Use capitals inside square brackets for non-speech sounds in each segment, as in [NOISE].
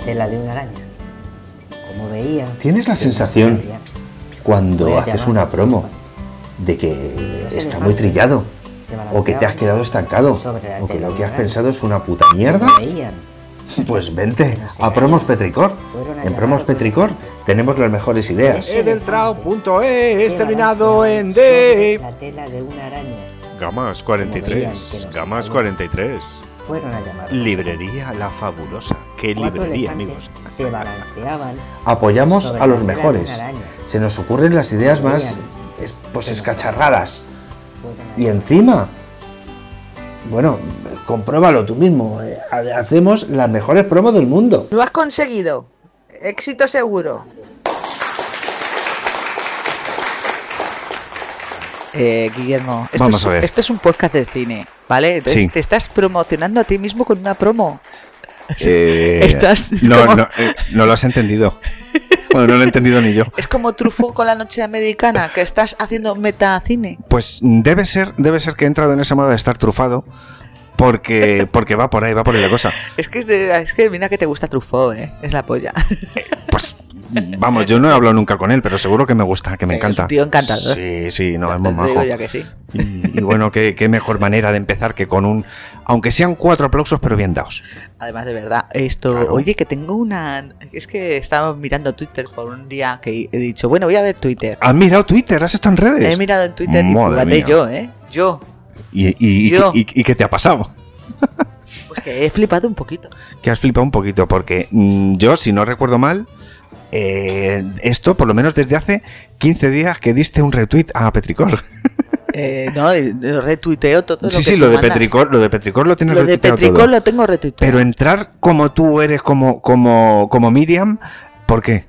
tela de una araña. Como veía. ¿Tienes la sensación cuando haces una promo de que está muy trillado? O que te has quedado estancado. O que lo que has pensado es una puta mierda. [LAUGHS] Pues vente a Promos Petricor. En Promos Petricor tenemos las mejores ideas. Edeltrao.e es terminado en D. La tela de una araña. Gamas Como veían 43. que no se Gamas sabía. 43. Fueron a llamar. Librería La Fabulosa. ¿Qué librería, amigos? se balanceaban Apoyamos a los mejores. Se nos ocurren las ideas más pues escacharradas. Y encima, bueno, compruébalo tú mismo. eh, ha- Hacemos las mejores promos del mundo. Lo has conseguido. Éxito seguro. Eh, Guillermo, esto, Vamos es, a ver. esto es un podcast de cine, ¿vale? Entonces Sí. te estás promocionando a ti mismo con una promo. Eh, Estás no, como- no, eh, no lo has entendido. Bueno, no lo he entendido ni yo. Es como Truffaut con la noche americana, que estás haciendo metacine. Pues debe ser, debe ser que he entrado en esa moda de estar trufado. Porque, porque va por ahí, va por ahí la cosa. Es que, es, de- es que mira que te gusta Truffaut, ¿eh? Es la polla. Pues vamos, yo no he hablado nunca con él, pero seguro que me gusta, que me Sí, es encanta. un tío encantador. Sí, sí, no, es muy majo. ya que sí. Y, y bueno, qué, qué mejor manera de empezar que con un. Aunque sean cuatro aplausos, pero bien dados. Además, de verdad, esto. Claro. Oye, que tengo una. Es que estaba mirando Twitter por un día que he dicho, bueno, voy a ver Twitter. ¿Has mirado Twitter? ¿Has estado en redes? He mirado en Twitter y Madre fíjate mía. yo, ¿eh? Yo. ¿Y, y, y- Yo. y- y qué te ha pasado? Pues que he flipado un poquito. Que has flipado un poquito, porque mm, yo, si no recuerdo mal, eh, esto por lo menos desde hace 15 días que diste un retweet a Petricor. [LAUGHS] Eh, no, eh, retuiteo todo lo sí, que sí, lo de mandas. Petricor, lo de Petricor lo tienes Lo de Petricor todo. lo tengo retuiteado. Pero entrar como tú eres, como, como, como Miriam, ¿por qué?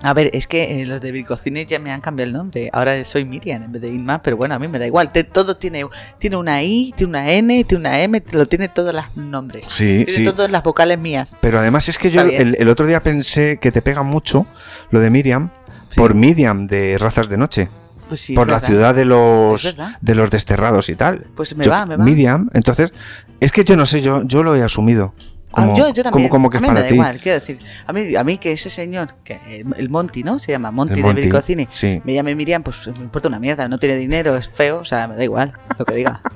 A ver, es que eh, los de Bricocine ya me han cambiado el nombre. Ahora soy Miriam en vez de Inma, pero bueno, a mí me da igual. Te- todo tiene, tiene una I, tiene una N, tiene una M, lo tiene todos los nombres. Sí, tiene sí. todas las vocales mías. Pero además es que yo Está el, el otro día pensé que te pega mucho lo de Miriam Sí. por Miriam de Razas de Noche. Pues sí, por la verdad. ciudad de los de los desterrados y tal. Pues me Yo- va, me va. Miriam, entonces, es que yo no sé, yo, yo lo he asumido. Ah, Como, yo, yo también. como, como que a mí para me da ti. igual, quiero decir. A mí, a mí que ese señor, que el, el Monty, ¿no? Se llama Monty, de Monty, Bricocine. sí. Me llame Miriam, pues me importa una mierda. No tiene dinero, es feo, o sea, me da igual [LAUGHS] lo que diga. [LAUGHS]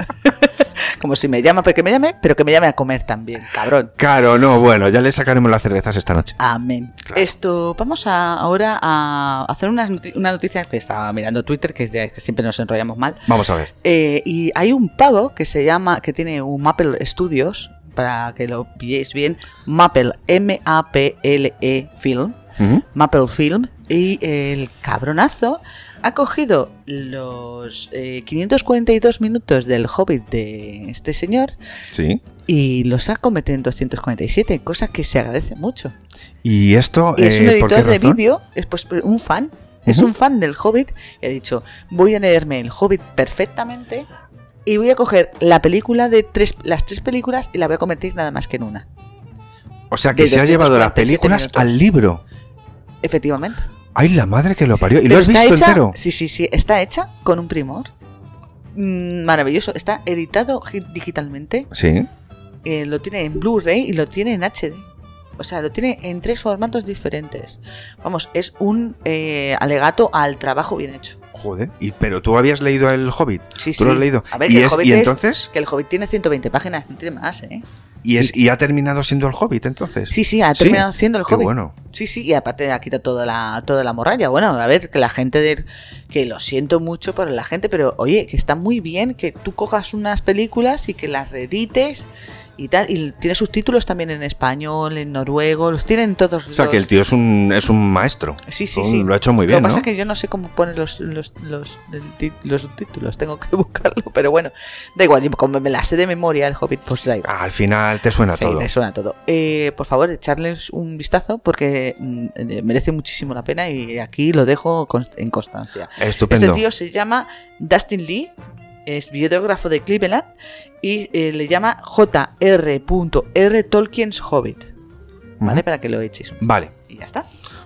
Como si me llama, pero que me llame, pero que me llame a comer también, cabrón. Claro, no, bueno, ya le sacaremos las cervezas esta noche. Amén. Claro. Esto, vamos a, ahora a hacer una, noti- una noticia que estaba mirando Twitter, que, siempre nos enrollamos mal. Vamos a ver. Eh, y hay un pavo que se llama, que tiene un Maple Studios, para que lo pilléis bien, Maple, M-A-P-L-E Film. Maple Film, y el cabronazo ha cogido los eh, 542 minutos del Hobbit de este señor Sí. y los ha convertido en 247, cosa que se agradece mucho. Y esto, Y es un eh, ¿por qué editor de vídeo, es pues un fan, es un fan del Hobbit y ha dicho, voy a leerme el Hobbit perfectamente y voy a coger la película de tres, las tres películas y la voy a convertir nada más que en una. O sea, que de se ha llevado las 247 películas minutos. al libro. Efectivamente. Ay, la madre que lo parió. ¿Y Pero lo has visto hecha- entero? Sí, sí, sí, está hecha con un primor. Mm, maravilloso, está editado gi- digitalmente, Sí. eh, lo tiene en Blu-ray y lo tiene en HD. O sea, lo tiene en tres formatos diferentes. Vamos, es un eh, alegato al trabajo bien hecho. Joder. Y, pero tú habías leído El Hobbit. Sí, ¿Tú sí. lo has leído? A ver, y, que el es- Hobbit y es- entonces. Que el Hobbit tiene 120 páginas, no tiene más, ¿eh? Y, es, y ha terminado siendo El Hobbit, entonces. Sí, sí, ha Sí, terminado siendo el qué Hobbit. bueno. Sí, sí, y aparte ha quitado toda la, toda la morralla. Bueno, a ver, que la gente de... Que lo siento mucho por la gente, pero oye, que está muy bien que tú cojas unas películas y que las reedites y tal. Y tiene subtítulos también en español, en noruego, los tienen todos O sea, los- que el tío es un, es un maestro. Sí, sí, sí. Lo ha hecho muy Lo bien, que pasa es que yo no sé cómo poner los, los, los, los subtítulos, tengo que [LAUGHS] buscarlo, pero bueno, da igual, como me la sé de memoria el Hobbit, pues da igual. Al final te suena Sí, todo. me suena todo. Eh, por favor, echarles un vistazo porque mm, eh, merece muchísimo la pena y aquí lo dejo en constancia. Estupendo. Este tío se llama Dustin Lee, es biógrafo de Cleveland y eh, le llama J.R.R. Tolkien's Hobbit. ¿Vale? Para que lo echéis. un- Vale. Y ya está.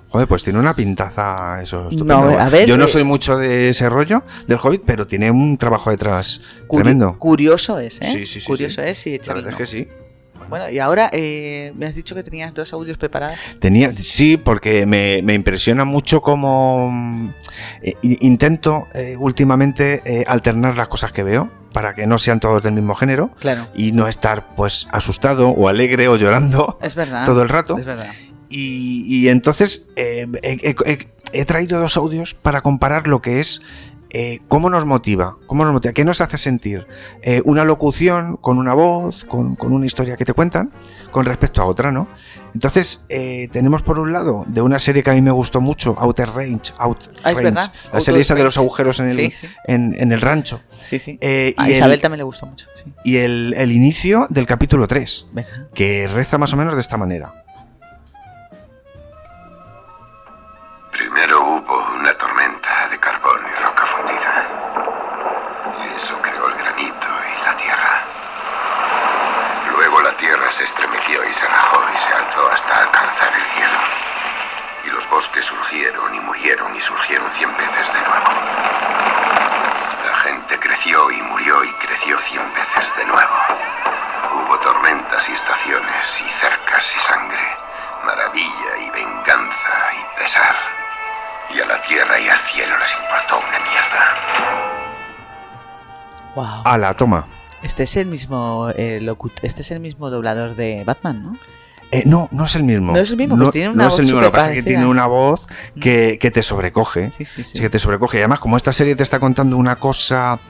Joder, pues tiene una pintaza eso estupendo. No, a ver, Yo no eh, soy mucho de ese rollo del Hobbit, pero tiene un trabajo detrás Curi- tremendo. Curioso es, ¿eh? Sí, sí, sí, Curioso sí. es y La verdad es que sí. Bueno, y ahora eh, me has dicho que tenías dos audios preparados. Tenía, sí, porque me, me impresiona mucho cómo mm, eh, intento eh, últimamente alternar las cosas que veo para que no sean todos del mismo género Claro. y no estar pues asustado o alegre o llorando Es verdad. todo el rato. Es verdad. Y, y entonces he traído dos audios para comparar lo que es eh, cómo nos motiva, cómo nos motiva, qué nos hace sentir eh, una locución con una voz, con, con una historia que te cuentan, con respecto a otra, ¿no? Entonces eh, tenemos por un lado de una serie que a mí me gustó mucho, Outer Range, Out Ah, es Range, verdad. la Outer serie esa de los agujeros en el, Sí, sí. En, en el rancho. Sí, sí. Eh, a y Isabel el, también le gustó mucho. Sí. y el, el inicio del capítulo 3, Venga. que reza más o menos de esta manera. Primero hubo una tormenta de carbón y roca fundida. Y eso creó el granito y la tierra. Luego la tierra se estremeció y se hasta alcanzar el cielo. Y los bosques surgieron y murieron y surgieron cien veces de nuevo. La gente creció y murió y creció cien veces de nuevo. Hubo tormentas y estaciones y cercas y sangre, maravilla y venganza y pesar. Y a la tierra y al cielo les importó una mierda. Wow. A la toma. Este es el mismo eh, este es el mismo doblador de Batman, ¿no? Eh, no, no es el mismo. No es el mismo, No, pues tiene una no es el mismo, lo que pasa es que tiene una voz que, que te sobrecoge. Sí, sí, sí. Sí, que te sobrecoge. Y además, como esta serie te está contando una cosa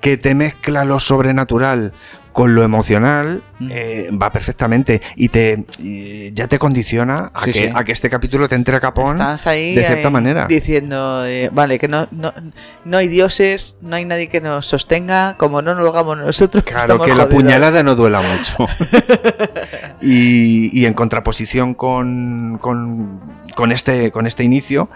que te mezcla lo sobrenatural con lo emocional, Mm. eh, va perfectamente. Y te y ya te condiciona a, Sí, que, sí. a que este capítulo te entre a capón Estás ahí de cierta eh, manera. diciendo, eh, vale, que no, no, no hay dioses, no hay nadie que nos sostenga, como no nos lo hagamos nosotros. [LAUGHS] Claro, que la puñalada no duela mucho. [LAUGHS] y, y en contraposición con, con, con este, con este inicio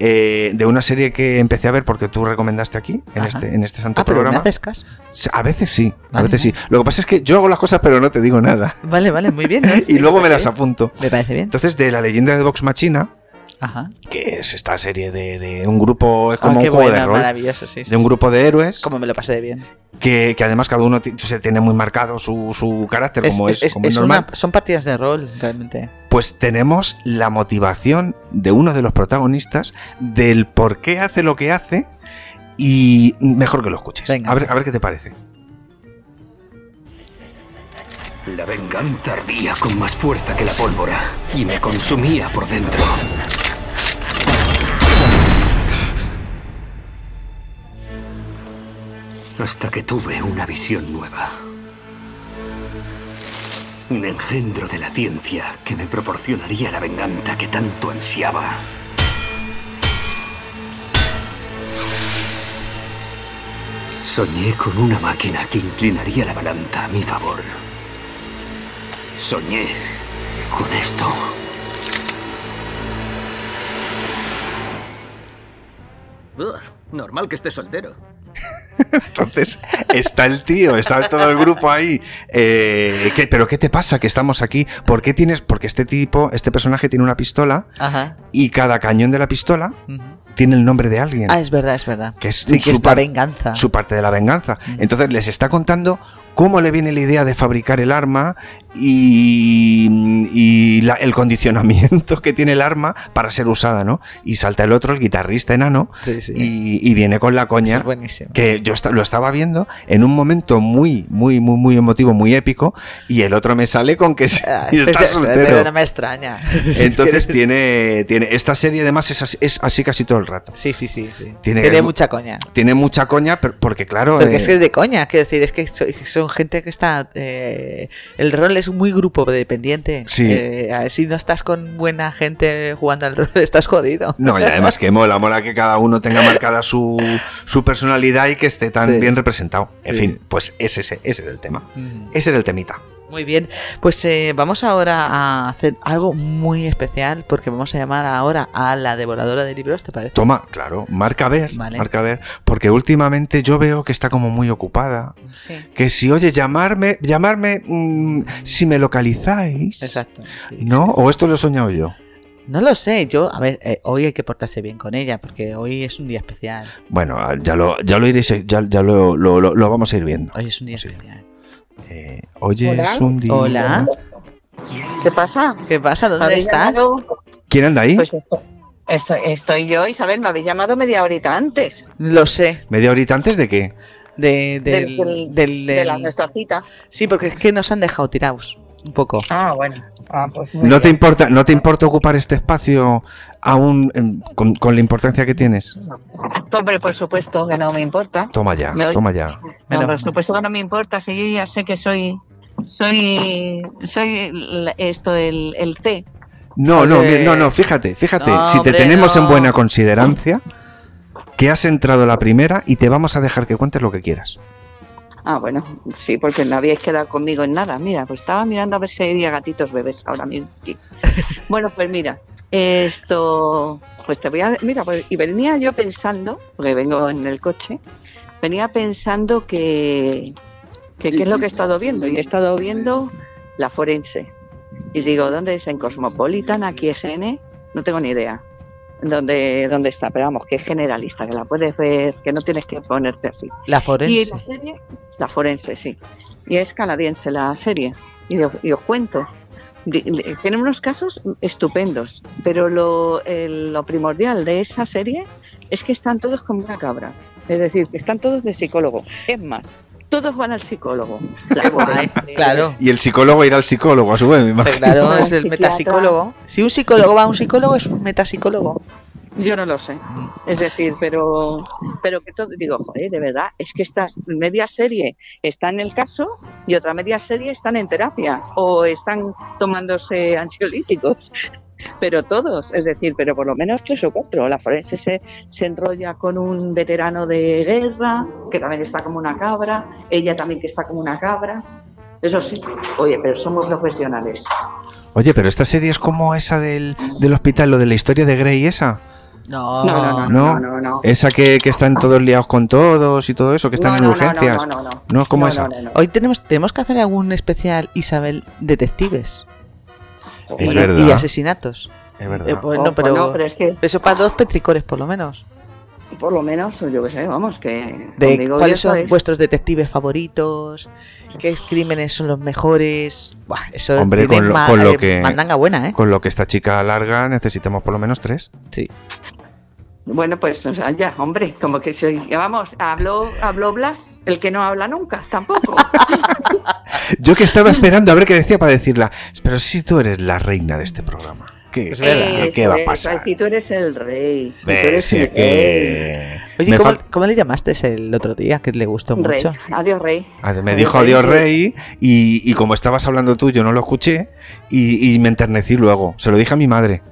eh, de una serie que empecé a ver porque tú recomendaste aquí, en, Ajá. este, en este santo Ah, pero me programa. haces caso. A veces sí, a Vale, veces sí. Lo que pasa es que yo hago las cosas pero no te digo nada. Vale, vale, muy bien. [LAUGHS] ¿no? y luego me las bien. apunto. Me parece bien. Entonces, de la leyenda de Vox Machina, Ajá. que es esta serie de, de un grupo, es Ah, como un juego buena, de rol, maravilloso, sí. sí, de un grupo de héroes, Como me lo pasé de bien. que, que además cada uno se tiene muy marcado su, su carácter, Es- como es, es- como normal. una- son partidas de rol, realmente. Pues tenemos la motivación de uno de los protagonistas del por qué hace lo que hace y mejor que lo escuches. Venga. A ver, a ver qué te parece. La venganza ardía con más fuerza que la pólvora y me consumía por dentro. Hasta que tuve una visión nueva. Un engendro de la ciencia que me proporcionaría la venganza que tanto ansiaba. Soñé con una máquina que inclinaría la balanza a mi favor. Soñé con esto. normal que esté soltero. Entonces, está el tío, está todo el grupo ahí. Eh, ¿qué- ¿Pero qué te pasa que estamos aquí? ¿Por qué tienes.? Porque este tipo, este personaje tiene una pistola Ajá. y cada cañón de la pistola tiene el nombre de alguien. Ah, es verdad, es verdad. que es sí, que su es la venganza. Su parte de la venganza. Entonces les está contando cómo le viene la idea de fabricar el arma y, y la- el condicionamiento que tiene el arma para ser usada, ¿no? Y salta el otro, el guitarrista enano, Sí, sí. Y, y viene con la coña. es buenísimo. Que yo lo estaba viendo en un momento muy, muy, muy, muy emotivo, muy épico, y el otro me sale con que sí, Ah, [LAUGHS] y está soltero. Pero no me extraña. [LAUGHS] Entonces tiene, tiene. Esta serie además es así, es así casi todo el rato. Sí, sí, sí. sí. Tiene- Tiene, mucha coña. Tiene mucha coña, pero- porque claro. Porque eh, es que es de coña, quiero decir, es que so- son gente que está. eh, el rol es muy grupo dependiente. Sí. Eh, a ver, si no estás con buena gente jugando al rol, [LAUGHS] estás jodido. No, y además que mola, mola que cada uno tenga marcada su, su personalidad y que esté tan Sí. bien representado. En Sí. fin, pues es ese, ese era el tema. Mm. Ese era el temita. Muy bien, pues eh, vamos ahora a hacer algo muy especial porque vamos a llamar ahora a la devoradora de libros, ¿te parece? Toma, claro, marca ver, Vale. marca ver, porque últimamente yo veo que está como muy ocupada. Sí. Que si, oye, llamarme, llamarme, mm, si me localizáis. Exacto. sí, ¿No? sí. ¿O esto lo he soñado yo? No lo sé, yo, a ver, eh, hoy hay que portarse bien con ella porque hoy es un día especial. Bueno, ya lo, ya lo iréis, ya, ya lo, lo- lo- lo vamos a ir viendo. Hoy es un día especial. Eh, hoy Hola. es un día. Hola. ¿Qué pasa? ¿Qué pasa? ¿Dónde ¿Me habéis estás? llamado? ¿Quién anda ahí? Pues esto- estoy, estoy yo, Isabel, me habéis llamado media horita antes Lo sé. ¿Media horita antes de qué? De, del- del, del- del- de la nuestra cita. Sí, porque es que nos han dejado tirados. Un poco. Ah, bueno. Ah, pues muy ¿No te importa, no te importa ocupar este espacio aún em, con, con la importancia que tienes? Hombre, por supuesto que no me importa. Toma ya, Me toma ya. No, por supuesto que no me importa, si yo ya sé que soy soy soy esto el, el C. No, no, no, no, fíjate, fíjate, No, si te hombre, tenemos en buena considerancia, que has entrado la primera y te vamos a dejar que cuentes lo que quieras. Ah, bueno, sí, porque no habíais quedado conmigo en nada. Mira, pues estaba mirando a ver si había gatitos bebés ahora mismo. [LAUGHS] bueno, pues mira, esto, pues te voy a, mira, pues, y venía yo pensando, porque vengo en el coche, venía pensando que, que qué es lo que he estado viendo y he estado viendo la forense. Y digo, ¿dónde es? En Cosmopolitan, aquí SN, no tengo ni idea. ¿Dónde, ¿Dónde está? Pero vamos, que es generalista, que la puedes ver, que no tienes que ponerte así. La Y forense. la serie, la forense, sí. Y es canadiense la serie. Y, os- y os cuento. Tienen unos casos estupendos, pero lo, el- lo primordial de esa serie es que están todos como una cabra. Es decir, que están todos de psicólogo. Es más, todos van al psicólogo. Guay, forense, claro. Y el psicólogo irá al psicólogo, a su vez, me imagino. Claro, es el metapsicólogo. Si un psicólogo va a un psicólogo, es un metapsicólogo. Yo no lo sé. Es decir, pero, pero que todo, digo, joder, de verdad, es que esta media serie está en el caso y otra media serie están en terapia o están tomándose ansiolíticos. Pero todos, es decir, pero por lo menos tres o cuatro. La forense se, se enrolla con un veterano de guerra, que también está como una cabra, ella también que está como una cabra. Eso sí, oye, pero somos profesionales. Oye, pero esta serie es como esa del, del hospital, lo de la historia de Grey, esa. No, No, no, no, No, no. Esa que, que están todos liados con todos y todo eso, que están No, en no, no, urgencias. No, no, no, no. No es como No, esa. no, no, no. Hoy tenemos, tenemos que hacer algún especial Isabel Detectives Es y, verdad. y asesinatos. Es verdad. Eh, bueno, Oh, pero, bueno, pero es que eso para dos petricores por lo menos. por lo menos, yo qué sé, vamos, que De cuáles son vuestros detectives favoritos, qué crímenes son los mejores. Buah, eso Hombre, lo- con lo eh, que- mandanga buena, ¿eh? Con lo que esta chica larga necesitamos por lo menos tres. Sí. Bueno, pues o sea, ya, hombre, como que soy, vamos, habló, habló Blas, el que no habla nunca, tampoco. [LAUGHS] Yo que estaba esperando a ver qué decía para decirla. Pero si tú eres la reina de este programa. ¿Qué, Es verdad. ¿qué- qué va a Eso es, pasar? Si tú eres el rey. si tú eres el. Oye, ¿cómo, le llamaste el otro día que le gustó rey. mucho? Adiós, rey. Ah, Me dijo adiós rey y, y como estabas hablando tú yo no lo escuché y, y me enternecí luego. Se lo dije a mi madre.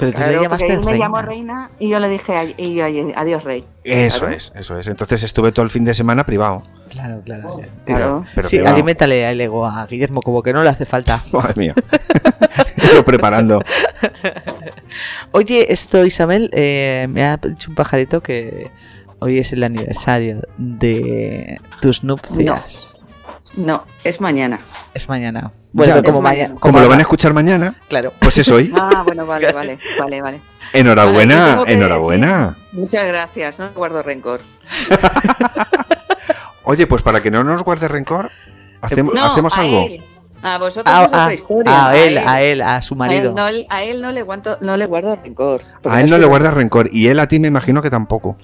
Pero tú Claro, le llamaste él me reina. llamó reina y yo le dije a- y yo, adiós, rey. Eso Claro. es, eso es. Entonces estuve todo el fin de semana privado. Claro, claro. Claro. Pero, pero sí, privado. aliméntale el ego a Guillermo, como que no le hace falta. [LAUGHS] Madre mía. [LAUGHS] Yo preparando. [LAUGHS] Oye, esto, Isabel, eh, me ha dicho un pajarito que hoy es el aniversario de tus nupcias. No, es mañana. Es mañana. Bueno, Ya, como es mañana. Como lo van a escuchar mañana, Claro. pues es hoy. [LAUGHS] Ah, bueno, vale, [LAUGHS] vale, vale, vale. Enhorabuena, Vale, enhorabuena. Muchas gracias, no guardo rencor. [LAUGHS] Oye, pues para que no nos guarde rencor, hacemos, No, hacemos a algo. él. A vosotros A, es otra a- historia. a él, a él, a su A él marido. no, a él no le, guardo, no le guardo rencor. A él no es le guarda rencor y él a ti me imagino que tampoco.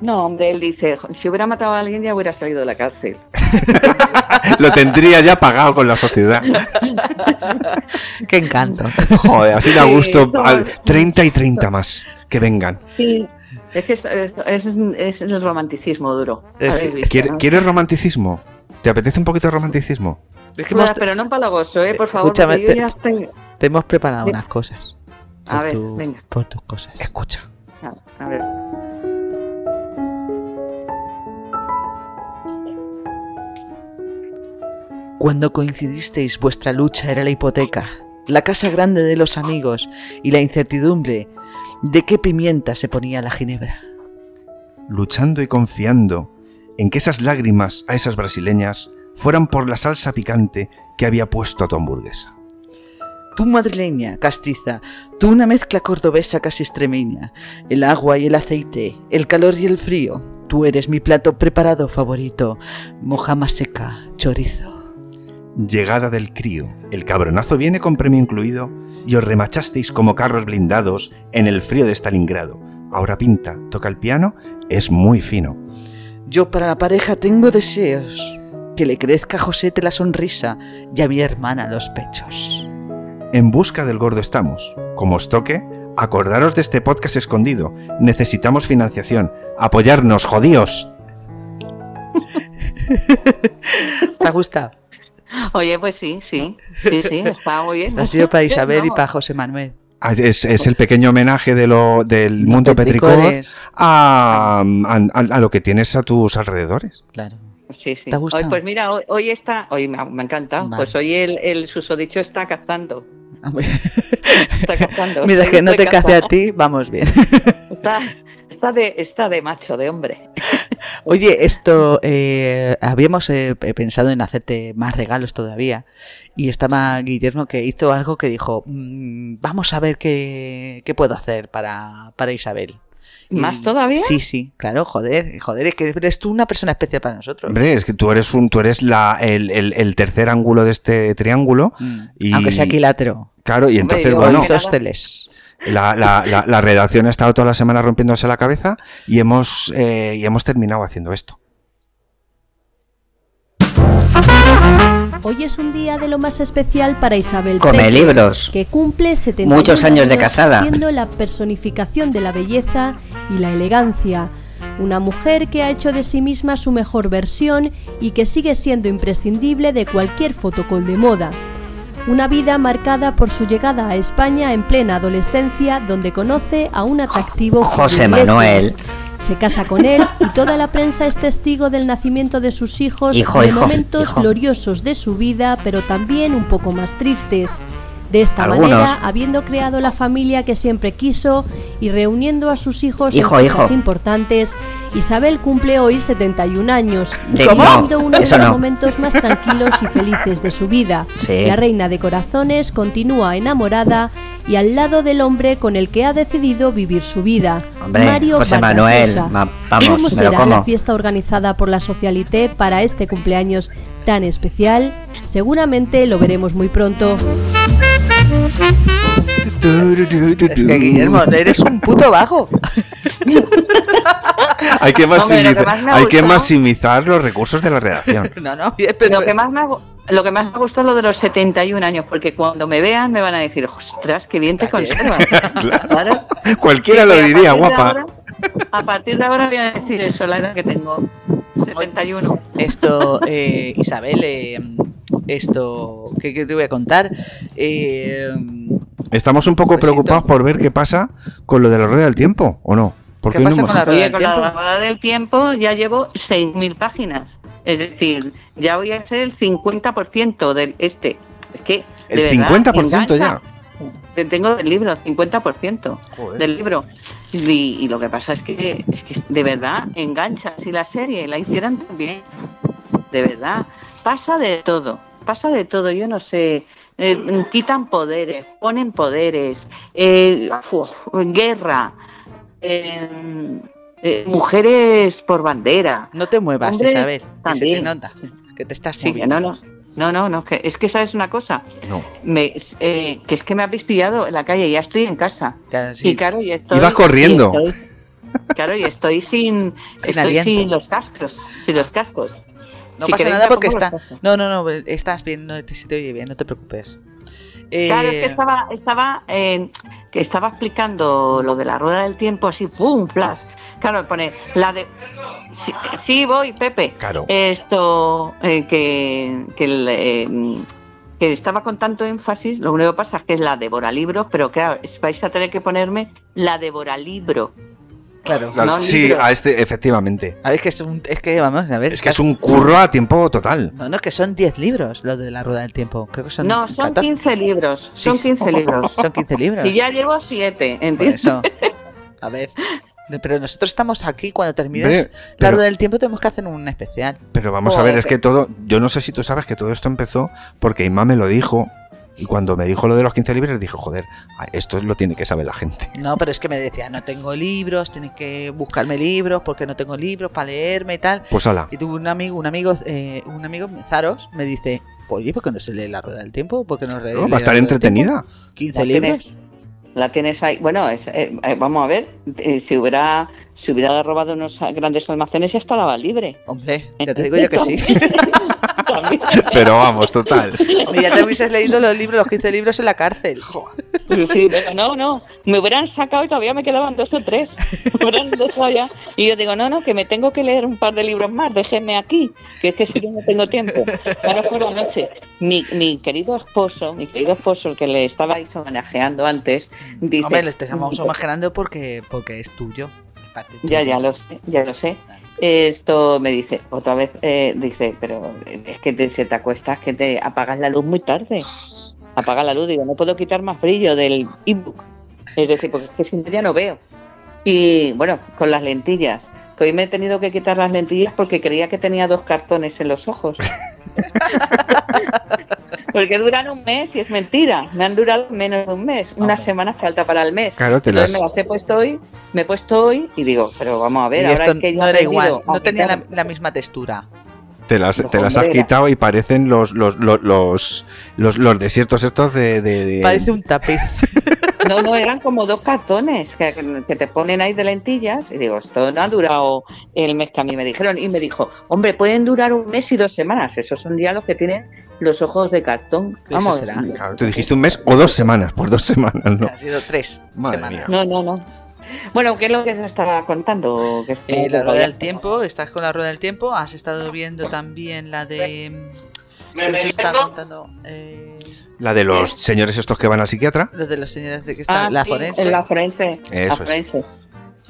No, hombre, él dice, si hubiera matado a alguien ya hubiera salido de la cárcel. [LAUGHS] Lo tendría ya pagado con la sociedad. [LAUGHS] Qué encanto. Joder, así da gusto. al 30 y 30 más. Que vengan. Sí, es que es, es- es el romanticismo duro. Es- Habéis visto, ¿Quiere- ¿no? ¿Quieres romanticismo? ¿Te apetece un poquito de romanticismo? Es que pero no empalagoso, ¿eh? Por favor, Escúchame, yo te- ya estoy... te hemos preparado Sí. unas cosas. A ver, tu- venga. Por tus cosas. Escucha. A ver. Cuando coincidisteis vuestra lucha era la hipoteca, la casa grande de los amigos y la incertidumbre de qué pimienta se ponía la ginebra. Luchando y confiando en que esas lágrimas a esas brasileñas fueran por la salsa picante que había puesto a tu hamburguesa. Tú madrileña, castiza, tú una mezcla cordobesa casi extremeña, el agua y el aceite, el calor y el frío, tú eres mi plato preparado favorito, mojama seca, chorizo. Llegada del crío. El cabronazo viene con premio incluido y os remachasteis como carros blindados en el frío de Stalingrado. Ahora pinta, toca el piano, es muy fino. Yo para la pareja tengo deseos. Que le crezca a Josete la sonrisa y a mi hermana los pechos. En busca del gordo estamos. Como os toque, acordaros de este podcast escondido. Necesitamos financiación. Apoyarnos, jodíos. [LAUGHS] ¿Te ha gustado? Oye, pues sí, sí, sí, sí, está muy bien. Ha sido para [LAUGHS] Isabel y para José Manuel. Ah, Es, es el pequeño homenaje de lo, del mundo petricor a, a- a lo que tienes a tus alrededores. Claro. Sí, sí. ¿Te ha gustado? Hoy, pues mira, hoy, hoy está, hoy me ha, me ha encantado. Vale. Pues hoy el, el susodicho está cazando. Ah, muy- Está cazando. [LAUGHS] Mira que no te cace a ti, vamos bien. [LAUGHS] Está, está, de, está de macho, de hombre. [LAUGHS] Oye, esto, eh, habíamos eh, pensado en hacerte más regalos todavía y estaba Guillermo que hizo algo que dijo, "Mm, vamos a ver qué, qué puedo hacer para, para Isabel. ¿Más todavía? Sí, sí, claro, joder, joder, es que eres tú una persona especial para nosotros. Hombre, es que tú eres un, tú eres la, el, el- el tercer ángulo de este triángulo. Mm, Y, Aunque sea equilátero. Claro, y Hombre, entonces, bueno, la, la- la- la redacción ha estado toda la semana rompiéndose la cabeza y hemos, eh, y hemos terminado haciendo esto. Hoy es un día de lo más especial para Isabel Come libros. que cumple 71 Muchos años de casada. siendo la personificación de la belleza y la elegancia. Una mujer que ha hecho de sí misma su mejor versión y que sigue siendo imprescindible de cualquier fotocol de moda. Una vida marcada por su llegada a España en plena adolescencia, donde conoce a un atractivo José. Manuel. Se casa con él y toda la prensa es testigo del nacimiento de sus hijos, Hijo, de hijo, momentos hijo. gloriosos de su vida, pero también un poco más tristes. De esta Algunos. manera, habiendo creado la familia que siempre quiso y reuniendo a sus hijos Hijo, en hijo. importantes, Isabel cumple hoy 71 años, viviendo no, uno de los no. momentos más tranquilos y felices de su vida. Sí. La reina de corazones continúa enamorada y al lado del hombre con el que ha decidido vivir su vida. Hombre, Mario José Manuel, ma- vamos, ¿Cómo me lo será como. la fiesta organizada por la Socialité para este cumpleaños tan especial? Seguramente lo veremos muy pronto. Es que Guillermo, eres un puto vago. [LAUGHS] Hay que, Hombre, lo que maximizar, más me ha hay que gustado- maximizar los recursos de la redacción. [LAUGHS] No, no, bien, pero Lo que más me ha, gu- lo que más me ha gustado es lo de los 71 años, porque cuando me vean me van a decir, ostras, qué bien te Está bien. conservas. [LAUGHS] Claro. Cualquiera lo Sí, que a diría, partir de guapa. ahora- a partir de ahora voy a decir eso, la edad que tengo. 71. Esto, eh, Isabel, eh, esto, ¿qué, qué te voy a contar? Eh, Estamos un poco preocupados por ver qué pasa con lo de la rueda del tiempo, ¿o no? Porque ¿Qué hoy no pasa con la rueda del con la tiempo? rueda del tiempo ya llevo 6.000 páginas. Es decir, ya voy a ser el 50% del este. Es que, de El verdad, 50% ya. engancha. Tengo del libro, 50% del libro. Y, y lo que pasa es que, es que de verdad engancha. Si la serie la hicieran también, de verdad, pasa de todo. Pasa de todo, yo no sé. eh, quitan poderes, ponen poderes, eh, uf, guerra, eh, eh, mujeres por bandera. no te muevas, Hombres Isabel, que se te también. nota, que te estás Sí, moviendo. no, no. No, no, no, que, es que sabes una cosa, No. me, eh, que es que me habéis pillado en la calle, ya estoy en casa. Ya, sí. Y claro, y estoy, Ibas corriendo. y estoy- claro, y estoy sin, [LAUGHS] Sin estoy sin los cascos, sin los cascos. No Si pasa nada porque está. No, no, no, estás bien, no te, se te oye bien, no te preocupes. Claro, es Eh, que estaba, estaba, eh, que estaba explicando lo de la rueda del tiempo así, ¡pum! flash. Claro, pone la de. Sí, sí, voy, Pepe. Claro. Esto eh, que, que, el, eh, que estaba con tanto énfasis, lo único que pasa es que es la devora libros, pero claro, es- vais a tener que ponerme la devora libro. Claro. La- no sí, libro. a este, efectivamente. A ver, que es, un, es que vamos a ver. Es que es un curro a tiempo total. No, no, es que son 10 libros lo de la rueda del tiempo. Creo que son. No, son 14. 15 libros. Sí, Son sí. 15 libros. Son 15 libros. Y ya llevo 7, Por ¿entiendes? eso. [LAUGHS] A ver. Pero nosotros estamos aquí cuando termines la rueda del tiempo tenemos que hacer un especial. Pero vamos a ver, es que todo. Yo no sé si tú sabes que todo esto empezó porque Inma me lo dijo. Y cuando me dijo lo de los 15 libros, dije, joder, esto lo tiene que saber la gente. [LAUGHS] No, pero es que me decía, no tengo libros, tienes que buscarme libros porque no tengo libros para leerme y tal. Pues ala. Y tuve un amigo, un amigo, eh, un amigo, Zaros, me dice, Oye, ¿por qué no se lee la rueda del tiempo? ¿Por qué no No, va a estar entretenida. 15 La libros. la tienes ahí. Bueno, es, eh, eh, vamos a ver. eh, si hubiera si hubiera robado unos grandes almacenes ya estaba libre. Hombre, ya te digo yo que sí. [LAUGHS] También. Pero vamos, total. Ya te hubieses leído los libros, los 15 libros en la cárcel. Sí, pero no, no. Me hubieran sacado y todavía me quedaban dos o tres. Me hubieran dejado ya. Y yo digo, no, no, que me tengo que leer un par de libros más. Déjenme aquí, que es que si no, no tengo tiempo. Ahora por la noche. Mi, mi querido esposo, mi querido esposo, el que le estabais homenajeando antes, dice. Hombre, le estamos imaginando porque, porque es tuyo. parte Ya, tuya. ya lo sé, ya lo sé. Esto me dice, otra vez, eh, dice, pero es que te, dice, te acuestas que te apagas la luz muy tarde. Apaga la luz, digo, no puedo quitar más brillo del ebook. Es decir, porque es que sin ya no veo. Y bueno, con las lentillas. Hoy me he tenido que quitar las lentillas porque creía que tenía dos cartones en los ojos. [LAUGHS] porque duran un mes y es mentira. Me han durado menos de un mes. Una semana falta para el mes. Claro, te Entonces las- me las he puesto hoy, me he puesto hoy y digo, pero vamos a ver, Y ahora esto es que no era igual, no tenía la, misma textura. Te las, te las has quitado y parecen los, los, los, los, los, los desiertos estos de... de- de- Parece un tapiz. [LAUGHS] No, no, eran como dos cartones que, que te ponen ahí de lentillas y digo, esto no ha durado el mes que a mí me dijeron. Y me dijo, hombre, pueden durar un mes y dos semanas. Esos son ya los que tienen los ojos de cartón. Vamos. será. Claro, te dijiste un mes o dos semanas, por dos semanas, ¿no? Ha sido tres Madre semanas. mía. No, no, no. Bueno, ¿qué es lo que te estaba contando? Que Eh, la rueda del tiempo, estás con la rueda del tiempo, has estado viendo también la de... ¿Qué se está contando? Eh, La de los señores estos que van al psiquiatra. lo de los señores de que está Ah, la sí, forense. La forense. la Eso es. forense.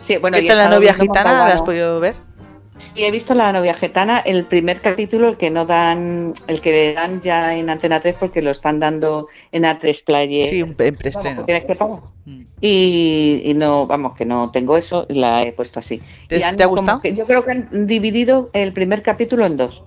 Sí, bueno, ¿Qué tal la novia gitana? ¿La has podido ver? Sí, he visto la novia gitana, el primer capítulo, el que no dan, el que dan ya en Antena 3 porque lo están dando en A3 Player. Sí, en preestreno. que tienes que pagar. Mm. Y, y no, vamos, que no tengo eso, la he puesto así. ¿Te- Y han te ha gustado? que- yo creo que han dividido el primer capítulo en dos.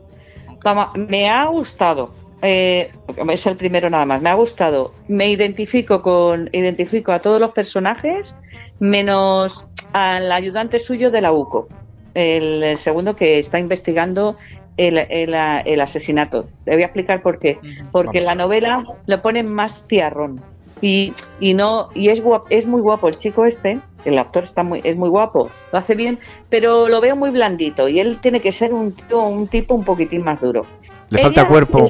Vamos, me ha gustado. Eh, es el primero nada más. Me ha gustado. Me identifico con, identifico a todos los personajes, menos al ayudante suyo de la UCO, el, el segundo que está investigando el, el- el asesinato. Te voy a explicar por qué. Porque Vamos la novela lo ponen más tiarrón. Y, y no y es guap- es muy guapo el chico este el actor está muy es muy guapo lo hace bien pero lo veo muy blandito y él tiene que ser un tío, un tipo un poquitín más duro Le falta cuerpo.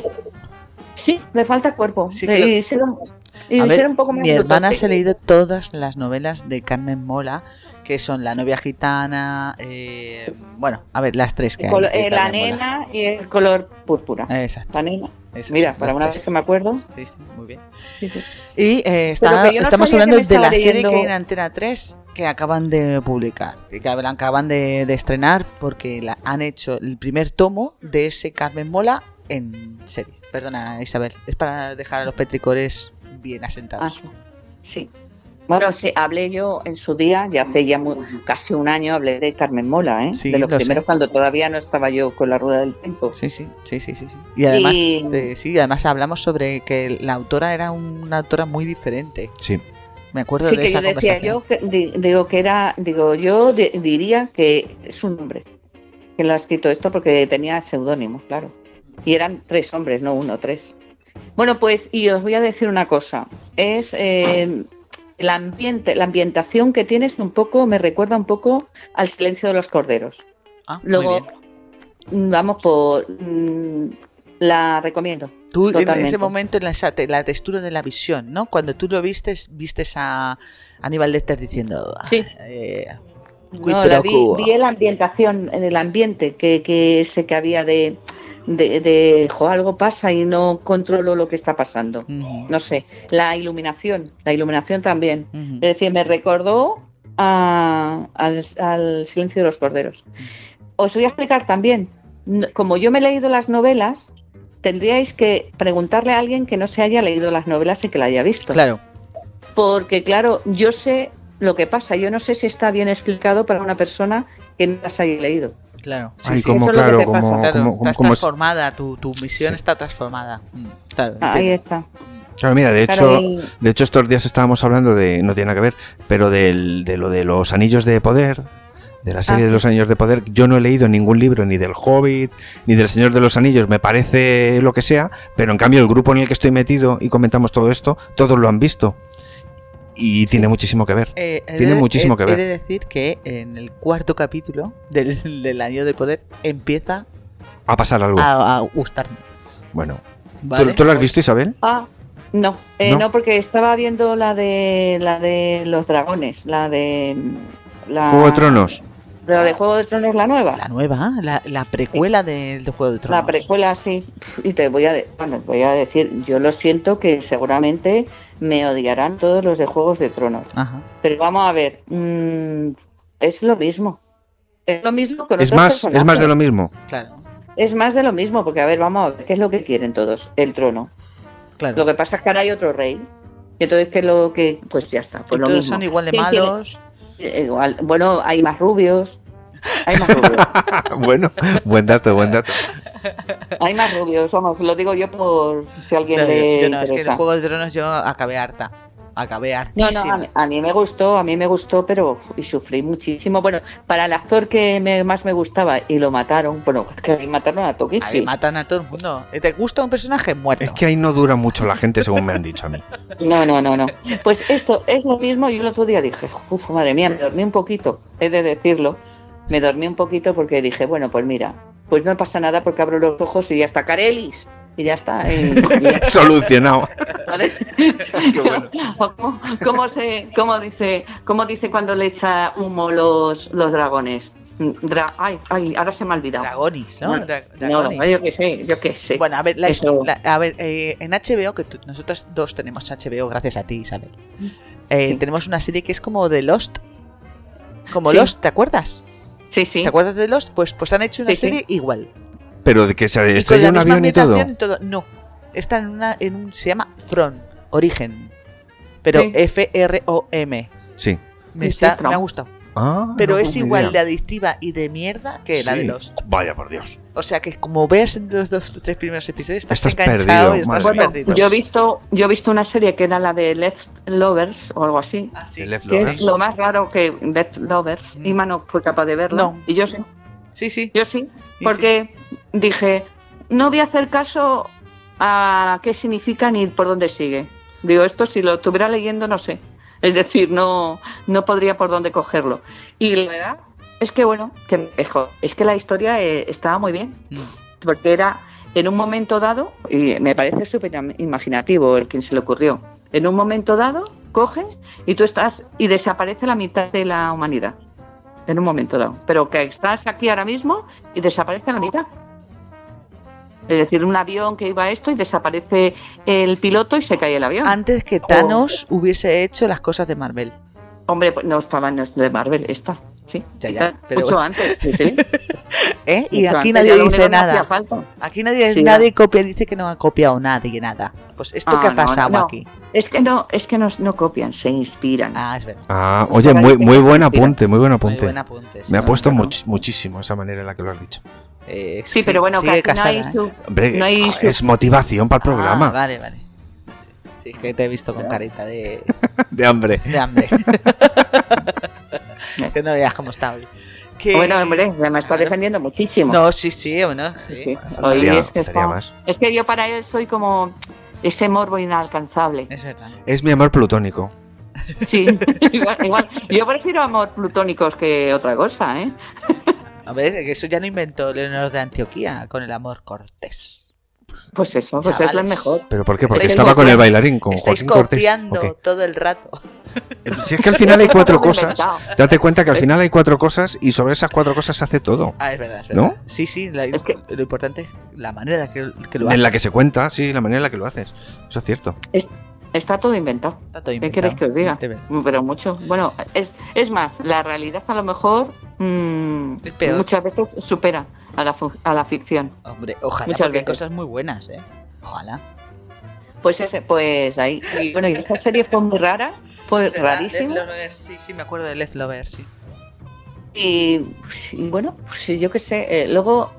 Sí le falta cuerpo Sí que lo- y, ser un, y A ver, ser un poco más mi hermana se ha leído todas las novelas de Carmen Mola, que son La novia gitana, eh, bueno, a ver, las tres que hay. eh, la Mola. nena y el color púrpura Exacto. la nena mira para una tres. vez que me acuerdo Sí, sí, muy bien. sí, sí. Y eh, está- no estamos hablando de la serie que hay en Antena 3 que acaban de publicar, que acaban de, de estrenar porque la, han hecho el primer tomo de ese Carmen Mola en serie. Perdona, Isabel, es para dejar a los petricores bien Ah, asentados. sí. Sí. Bueno, sí, hablé yo en su día, ya hace ya mu- casi un año, hablé de Carmen Mola, ¿eh? Sí, de los lo sé. primeros cuando todavía no estaba yo con la rueda del tiempo. Sí, sí, sí, sí, sí. sí. Y además, Y- eh, sí, además hablamos sobre que la autora era una autora muy diferente. Sí. Me acuerdo Sí, de que esa yo decía conversación. yo, que, di- digo que era, digo, yo di- diría que es un hombre que lo ha escrito esto porque tenía seudónimos, claro. Y eran tres hombres, no uno, tres. Bueno, pues, y os voy a decir una cosa. Es eh, el ambiente, la ambientación que tienes un poco, me recuerda un poco al silencio de los corderos. Ah, muy Luego, bien. mm, vamos por. mm, la recomiendo. Tú en ese momento, en la, la textura de la visión, ¿no? Cuando tú lo vistes, vistes a Aníbal Lecter diciendo... Sí. eh, No, la vi, vi la ambientación, en el ambiente que, que ese que había de, de, de, "Jo, algo pasa y no controlo lo que está pasando. No sé, la iluminación, la iluminación también. Es decir, me recordó a- al, al silencio de los corderos. Os voy a explicar también, como yo me he leído las novelas, tendríais que preguntarle a alguien que no se haya leído las novelas y que la haya visto. Claro. Porque, claro, yo sé lo que pasa. Yo no sé si está bien explicado para una persona que no las haya leído. Claro. Ay, sí, como eso es lo que claro, te como, pasa. Claro, como- estás como es- transformada, tu, tu misión Sí. está transformada. Mm, Claro, Ahí está. Claro, mira, de Claro, hecho, y- de hecho estos días estábamos hablando de, no tiene nada que ver, pero del, de lo de los anillos de poder, de la serie Ah, de los Anillos de Poder. Yo no he leído ningún libro ni del Hobbit, ni del Señor de los Anillos, me parece lo que sea, pero en cambio el grupo en el que estoy metido y comentamos todo esto, todos lo han visto. Y tiene muchísimo que ver. Eh, he tiene de- muchísimo he- que He ver. de decir que en el cuarto capítulo del, [LAUGHS] del Año del Poder empieza a pasar algo. a, a gustarme. Bueno. ¿Tú- ¿vale? ¿Tú, lo has visto, Isabel? Ah, no, eh, ¿No? ¿No? porque estaba viendo la de la de los dragones, la de la Juego de Tronos. La de Juego de Tronos, la nueva. La nueva, la, la precuela del del Juego de Tronos. La precuela, sí. Y te voy a, de- bueno, voy a decir, yo lo siento que seguramente me odiarán todos los de Juegos de Tronos. Ajá. Pero vamos a ver, mm, es lo mismo. Es lo mismo con Es otros más, es más personajes. de lo mismo. Claro, Es más de lo mismo, porque a ver, vamos a ver, ¿qué es lo que quieren todos? El trono. claro. Lo que pasa es que ahora hay otro rey. Y entonces, ¿qué es lo que...? Pues ya está, Y pues lo todos mismo. son igual de ¿Quién quiere? Eh, Igual, bueno, hay más rubios. Hay más rubios. [LAUGHS] bueno, buen dato, buen dato. hay más rubios, vamos, lo digo yo por si alguien No, le yo no, es que el Juego de Tronos yo acabé harta. Acabé No, hartísima. no, a mí, a mí me gustó, a mí me gustó, pero y sufrí muchísimo. Bueno, para el actor que me- más me gustaba y lo mataron, bueno, es que ahí mataron a Tokiski. Ahí matan a todo el mundo. ¿Te gusta un personaje muerto? Es que ahí no dura mucho la gente, según me han dicho a mí. [LAUGHS] No, no, no, no. Pues esto es lo mismo. Yo el otro día dije, uff, madre mía, me dormí un poquito, he de decirlo. Me dormí un poquito porque dije, bueno, pues mira, pues no pasa nada porque abro los ojos y ya está Carelis. Y ya está. y- y ya [LAUGHS] Solucionado. ¿vale? [LAUGHS] O ¿Cómo, cómo se, cómo dice, cómo dice cuando le echa humo los, los dragones? Dra- ay, ay, ahora se me ha olvidado. Dragonis, ¿no? Dra- No, dragonis. no, yo qué sé, yo qué sé. Bueno, a ver, la, Eso. la- a ver eh, en HBO, que tú- nosotros dos tenemos HBO gracias a ti, Isabel. eh, Sí. Tenemos una serie que es como de Lost. Como Sí. Lost, ¿te acuerdas? sí, sí. ¿Te acuerdas de Lost? Pues, pues han hecho una Sí, sí. serie igual. Pero de que se estrella la un avión y todo. ambientación No, está en una, en un, se llama From, Origen. Pero Sí. F-R-O-M. Sí. Me, Sí, está, me ha gustado. Ah, Pero no es igual idea. de adictiva y de mierda que la de Sí. Lost. Vaya por Dios. O sea que como veas en los dos o tres primeros episodios, estás, Estás enganchado perdido, y estás Bueno, perdido. yo he visto, yo he visto una serie que era la de Left Lovers o algo así. Ah, sí. Left Que Lovers. es lo más raro que Left Lovers. Mm. Ima no fue capaz de verlo. No. Y yo sí. Sí, sí. Yo sí. Y Porque dije, no voy a hacer caso a qué significa ni por dónde sigue. Digo, esto si lo estuviera leyendo, no sé. Es decir, no, no podría por dónde cogerlo. Y la verdad es que, bueno, que me es que la historia eh, estaba muy bien. Mm. Porque era en un momento dado, y me parece súper im- imaginativo el quien se le ocurrió, en un momento dado coge y tú estás y desaparece la mitad de la humanidad. En un momento dado. Pero que estás aquí ahora mismo y desaparece la mitad. Es decir, un avión que iba a esto y desaparece el piloto y se cae el avión. Antes que Thanos hubiese hecho las cosas de Marvel. Hombre, pues no estaba en de Marvel, esta. Sí, Ya, ya, pero mucho bueno. antes. Sí, sí. [LAUGHS] ¿Eh? Y Mucho aquí antes, nadie dice no nada. Aquí nadie, Sí, nadie copia, dice que no ha copiado nadie nada. Pues esto Ah, que ha no, pasado no. aquí. Es que no, es que no, no copian, se inspiran. Ah, es verdad. Ah, Pues oye, muy, muy buen apunte, muy buen Muy apunte. buen apunte. sí, Me ha puesto much- muchísimo esa manera en la que lo has dicho. Eh, Sí, pero bueno, sigue que aquí no hay casada, ¿eh? su- Hombre, No hay su- es motivación para el Ah, programa. vale, vale. Sí, es que te he visto con carita de, [LAUGHS] De hambre. de hambre. [LAUGHS] que no veas cómo está hoy. Que- Bueno, hombre, me está defendiendo muchísimo. No, sí, sí, bueno, sí. Sí. Hoy es, que faltaría está- más. es que yo para él soy como ese morbo inalcanzable. Es verdad. Es mi amor plutónico. Sí, [LAUGHS] igual, igual. Yo prefiero amor plutónicos que otra cosa, ¿eh? A ver, eso ya lo inventó Leonor de Antioquía con el amor cortés. Pues eso, pues es lo Chavales. mejor. ¿Pero por qué? Porque Estáis estaba con el bailarín, con Estáis Joaquín Cortés. copiando Ok. todo el rato. Si es que al final hay cuatro cosas. Date cuenta que al final hay cuatro cosas y sobre esas cuatro cosas se hace todo. Ah, es verdad, es verdad. ¿No? Sí, sí, la- Es que- lo importante es la manera que, que lo En haces. la que se cuenta, sí, la manera en la que lo haces. Eso es cierto. Está todo inventado. Está todo ¿Qué inventado. queréis que os diga? Es verdad. Pero mucho. Bueno, es, es más, la realidad a lo mejor mm, muchas veces supera a la, a la ficción. Hombre, ojalá, Muchas porque hay cosas muy buenas, ¿eh? Ojalá. Pues ese, pues ahí. Y bueno, y esa serie fue muy rara, fue Es verdad, rarísima. Left Lovers, sí, sí, me acuerdo de Left Lover, sí. Y, y bueno, pues yo qué sé, eh, luego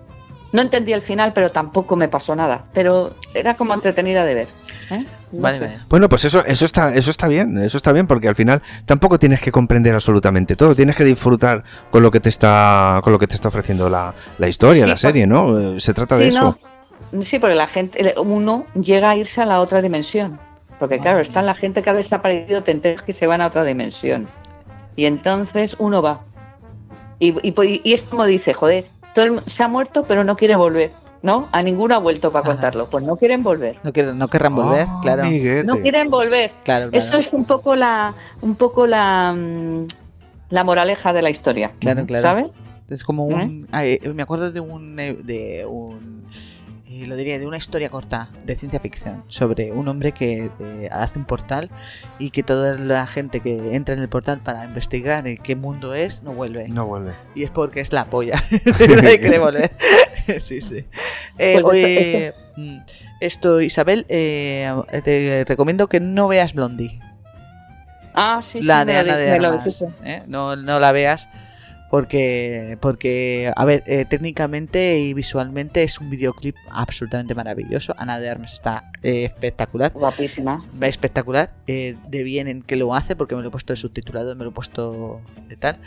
No entendí el final, pero tampoco me pasó nada. Pero era como entretenida de ver. ¿eh? No Vale. Bueno, pues eso, eso está, eso está bien, eso está bien, porque al final tampoco tienes que comprender absolutamente todo, tienes que disfrutar con lo que te está, con lo que te está ofreciendo la, la historia, Sí, la serie, ¿no? Se trata de eso. no. Sí, porque la gente, uno llega a irse a la otra dimensión. Porque claro, está la gente que ha desaparecido, te enteras que se van a otra dimensión. Y entonces uno va. Y, y, y es como dice, joder, todo el- se ha muerto pero no quiere volver. ¿No? A ninguno ha vuelto para contarlo. Pues no quieren volver. No, quieren- no querrán volver, Ah, claro. No quieren volver. Claro, claro. Eso es un poco la, un poco la, mm, la moraleja de la historia. Claro, claro. ¿Sabes? Es como un. ay, me acuerdo de un. eh, de un eh, lo diría, de una historia corta de ciencia ficción sobre un hombre que eh, hace un portal y que toda la gente que entra en el portal para investigar eh, qué mundo es no vuelve. No vuelve. Y es porque es la polla. Nadie quiere volver. sí, sí. Eh, Pues oye, esto- mm, esto, Isabel, eh, te recomiendo que no veas Blondie. Ah, sí, sí, la me de Ana de Armas. ¿eh? No, no la veas porque, porque a ver, eh, técnicamente y visualmente es un videoclip absolutamente maravilloso. Ana de Armas está eh, espectacular. Guapísima. Espectacular. eh, de bien en que lo hace, porque me lo he puesto de subtitulado, me lo he puesto de tal.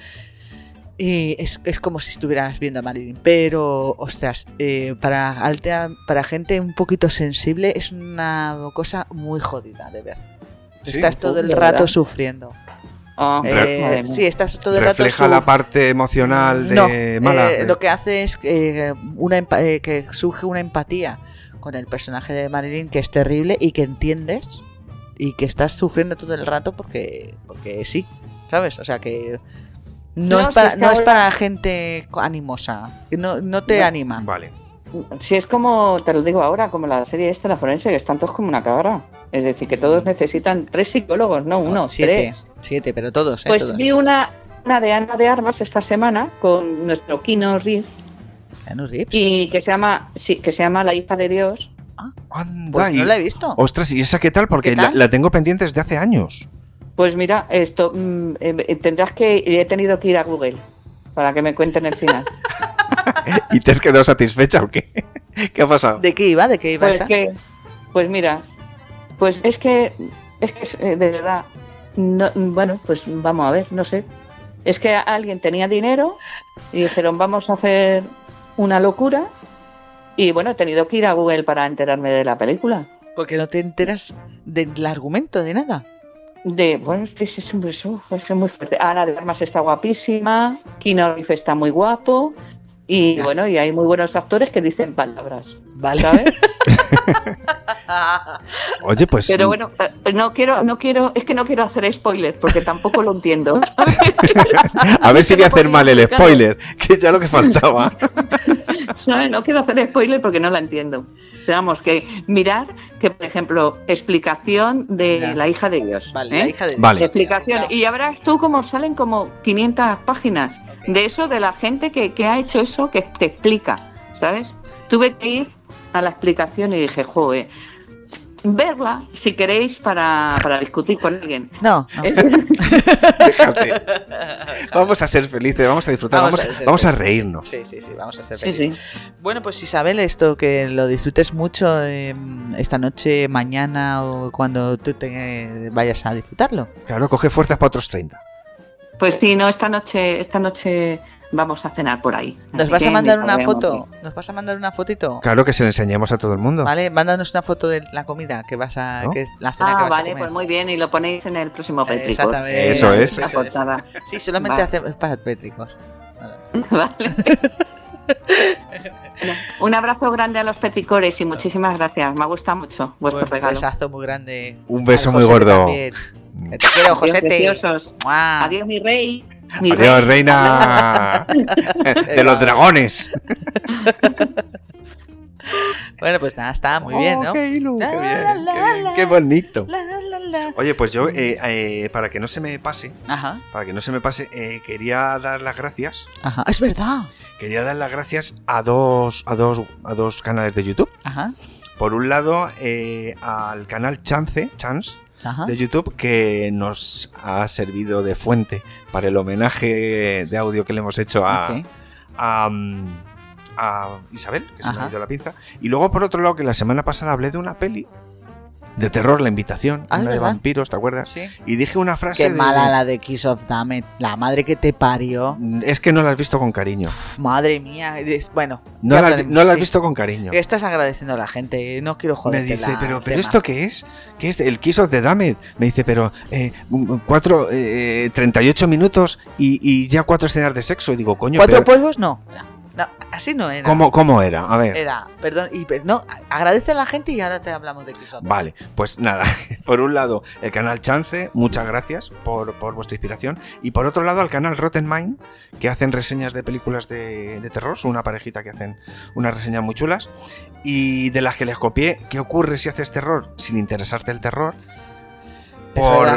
Y es, es como si estuvieras viendo a Marilyn. Pero, ostras, eh, para, altea- para gente un poquito sensible es una cosa muy jodida de ver. Sí, Estás todo el ¿de rato verdad? sufriendo. Eh, sí, estás todo el rato Refleja la parte emocional de no, mala. eh, lo que hace es que, eh, una eh, que surge una empatía con el personaje de Marilyn que es terrible y que entiendes y que estás sufriendo todo el rato porque porque sí, ¿sabes? O sea que no, No, es si para es que no es para gente animosa, no, no te No. anima. Vale. Si es como, te lo digo ahora, como la serie esta, la forense, que están todos como una cabra. Es decir, que todos necesitan tres psicólogos, no uno, siete, tres. siete, pero todos, ¿eh? Pues todos. vi una, una de Ana de Armas esta semana con nuestro Kino Reeves Keanu Reeves. y que se llama, sí, que se llama La hija de Dios. Anda, Pues no la he visto. Ostras, ¿y esa qué tal? Porque ¿Qué la, tal? la tengo pendiente desde hace años. Pues mira, esto mm, eh, tendrás que, he tenido que ir a Google para que me cuenten el final. [LAUGHS] [LAUGHS] ¿Y te has quedado satisfecha o qué? [LAUGHS] ¿Qué ha pasado? ¿De qué iba? ¿De qué iba Pues que, pues mira, pues es que, es que eh, de verdad, no- bueno, pues vamos a ver, no sé. Es que alguien tenía dinero y dijeron vamos a hacer una locura y bueno, he tenido que ir a Google para enterarme de la película. Porque no te enteras del argumento, de nada. De, bueno, es que es, es, muy- es muy fuerte. Ana de Armas está guapísima, Keanu Reeves está muy guapo y bueno, y hay muy buenos actores que dicen palabras, Vale. ¿sabes? [LAUGHS] [LAUGHS] Oye, pues. Pero bueno, eh, no quiero, no quiero, es que no quiero hacer spoiler porque tampoco lo entiendo. [LAUGHS] A ver si voy a hacer mal el spoiler, que ya lo que faltaba. [LAUGHS] No quiero hacer spoiler porque no la entiendo. Pero vamos, que mirar que, por ejemplo, explicación de Ya. la hija de Dios. Vale, ¿eh? la hija de Vale. Explicación. Y ya verás tú cómo salen como 500 páginas de eso, de la gente que, que ha hecho eso, que te explica, ¿sabes? Tuve que ir a la explicación y dije, joder, verla si queréis para, para discutir con alguien. No, no. [LAUGHS] Déjate. Vamos a ser felices, vamos a disfrutar, Vamos vamos, a vamos a reírnos. Sí, sí, sí, vamos a ser Sí, felices. sí. Bueno, pues Isabel, esto que lo disfrutes mucho eh, esta noche, mañana o cuando tú te vayas a disfrutarlo. Claro, coge fuerzas para otros 30. Pues sí, no, esta noche, esta noche vamos a cenar por ahí. ¿Nos Así vas a que mandar una foto? ¿Nos vas a mandar una fotito? Claro que se le enseñemos a todo el mundo. Vale, mándanos una foto de la comida que vas a, ¿No? que es la cena que Ah, vas a vale, comer. pues muy bien, y lo ponéis en el próximo Eh, Petrico. Exactamente. Eso es. Eso La es. portada. Sí, solamente Vale. hacemos para pétricos. [LAUGHS] Vale. [LAUGHS] Un abrazo grande a los peticores y muchísimas gracias. Me gusta mucho vuestro Buen regalo. besazo muy grande. Un beso muy gordo. también. Que te quiero, Adiós, Josete. Adiós, mi rey. Mi Adiós, reina [LAUGHS] de los dragones. [LAUGHS] Bueno, pues nada, está muy bien, ¿no? Qué ilu, qué La, bien, la, qué la, bien, la. qué bonito. Oye, pues yo, eh, eh, para que no se me pase, Ajá, para que no se me pase, eh, quería dar las gracias. ajá. Es verdad. Quería dar las gracias a dos, a dos, a dos canales de YouTube. Ajá, Por un lado, al canal Chance, Chance ajá. de YouTube, que nos ha servido de fuente para el homenaje de audio que le hemos hecho a, mm, a Isabel, que se me ha ido la pinza. Y luego, por otro lado, que la semana pasada hablé de una peli de terror, La Invitación, Ah, una de vampiros, ¿te acuerdas? Sí. Y dije una frase Qué de- mala la de Kiss of Dammit. La madre que te parió. Es que no la has visto con cariño. Pf, Madre mía. Bueno. No la, no la has visto con cariño. Estás agradeciendo a la gente. No quiero Me joder. dice, pero, pero ¿esto qué es? ¿Qué es? El Kiss of the Damned. Me dice, pero eh, cuatro, eh, 38 minutos y, y ya cuatro escenas de sexo. Y digo, coño, ¿Cuatro pero polvos? No. No, así no era. ¿cómo, ¿cómo era? A ver. Era, perdón, y, per- no, agradece a la gente y ahora te hablamos de Dammit. Vale, pues nada, [LAUGHS] por un lado el canal Chance, muchas gracias por, por vuestra inspiración, y por otro lado al canal Rotten Mind, que hacen reseñas de películas de, de terror, son una parejita que hacen unas reseñas muy chulas, y de las que les copié, ¿qué ocurre si haces terror sin interesarte el terror?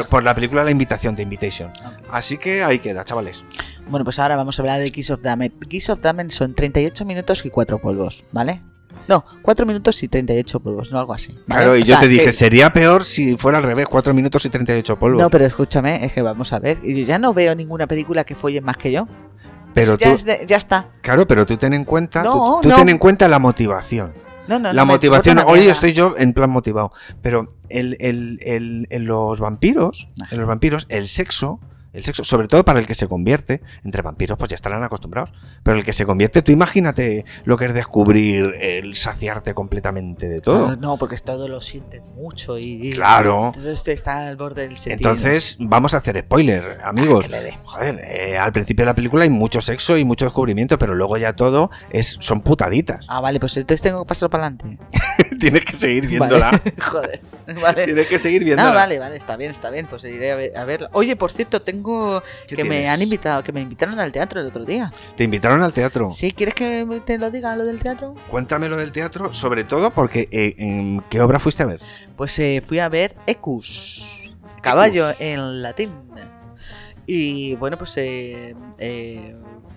Por, la película La Invitación de Invitation. Así que ahí queda, chavales. Bueno, pues ahora vamos a hablar de Kiss of Dammit. Kiss of Dammit son 38 minutos y 4 polvos, ¿vale? No, 4 minutos y 38 polvos, no algo así. ¿vale? Claro, y O yo sea, te dije, que- sería peor si fuera al revés, 4 minutos y 38 polvos. No, pero escúchame, es que vamos a ver. Y yo ya no veo ninguna película que follen más que yo. Pero ya, tú- es de- ya está. Claro, pero tú ten en cuenta, No, tú, tú no. ten en cuenta la motivación. No, no, la motivación, hoy estoy yo en plan motivado, pero el, el- el- en los vampiros, en los vampiros, el sexo, el sexo, sobre todo para el que se convierte, entre vampiros pues ya estarán acostumbrados, pero el que se convierte, tú imagínate lo que es descubrir el saciarte completamente de todo. Claro, no, porque todo lo sienten mucho y. Claro. Esto está al borde del sentido. Entonces, vamos a hacer spoiler, amigos. Ah, dé. Joder, eh, al principio de la película hay mucho sexo y mucho descubrimiento, pero luego ya todo es son putaditas. Ah, vale, pues entonces tengo que pasarlo para adelante. [LAUGHS] Tienes que seguir viéndola. Vale. [LAUGHS] Joder. Vale. Tienes que seguir viéndola. Ah, vale, vale, está bien, está bien. Pues iré a, ver, a verla. Oye, por cierto, tengo ¿Qué que me han invitado, que me invitaron al teatro el otro día. Te invitaron al teatro. ¿Sí? ¿Quieres que te lo diga lo del teatro? Cuéntame lo del teatro, sobre todo porque eh, ¿en ¿qué obra fuiste a ver? Pues eh, fui a ver Ecus, caballo en latín. Y bueno, pues eh, eh,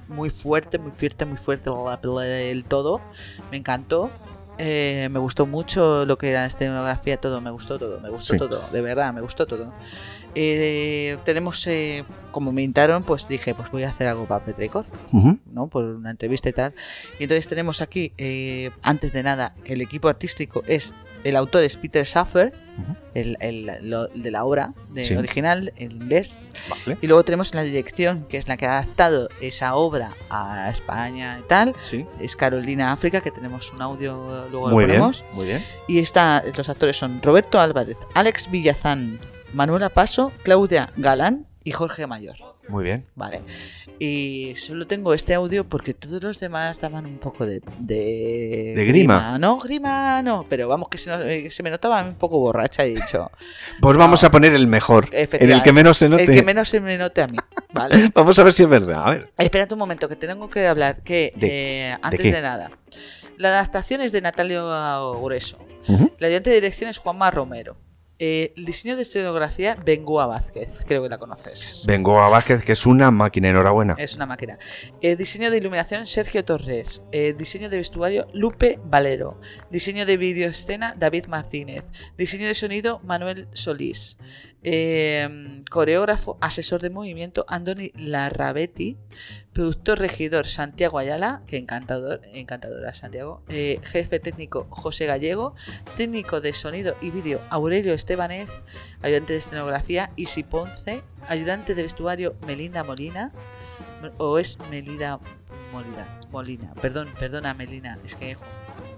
muy fuerte, muy fuerte, muy fuerte del todo. Me encantó. Eh, me gustó mucho lo que era la escenografía, todo, me gustó todo, me gustó Sí. todo, de verdad, me gustó todo. Eh, tenemos, eh, como me invitaron, pues dije, pues voy a hacer algo para Petricor. Ujú. ¿no? Por una entrevista y tal. Y entonces tenemos aquí, eh, antes de nada, que el equipo artístico es, el autor es Peter Schaffer, el, el- lo- de la obra de Sí. original en inglés. Vale. Y luego tenemos la dirección, que es la que ha adaptado esa obra a España y tal. Sí. Es Carolina África, que tenemos un audio, luego Muy lo bien, ponemos. muy bien. Y está, los actores son Roberto Álvarez, Alex Villazán, Manuela Paso, Claudia Galán y Jorge Mayor. Muy bien. Vale. Y solo tengo este audio porque todos los demás daban un poco de. De, ¿De grima? No, grima no, pero vamos, que se, no- eh, se me notaba un poco borracha, he dicho. [LAUGHS] Pues vamos a poner el mejor, en el que menos se note. El que menos se me note a mí. Vale. [LAUGHS] Vamos a ver si es verdad. A ver. Espérate un momento, que tengo que hablar. Que ¿De- eh, antes de nada, la adaptación es de Natalio Grueso. La ayudante de dirección es Juanma Romero. Eh, diseño de escenografía, Bengoa Vázquez. Creo que la conoces. Vengo a Vázquez, que es una máquina, enhorabuena. Es una máquina. Eh, diseño de iluminación, Sergio Torres. Eh, diseño de vestuario, Lupe Valero. Diseño de videoescena, David Martínez. Diseño de sonido, Manuel Solís. Eh, coreógrafo, asesor de movimiento, Andoni Larrabetti. Productor regidor, Santiago Ayala. Que encantador, encantadora Santiago. Eh, jefe técnico, José Gallego. Técnico de sonido y vídeo, Aurelio Estebanez. Ayudante de escenografía, Isi Ponce. Ayudante de vestuario, Melinda Molina o es Melida Molina, Molina, perdón, perdona Melina, es que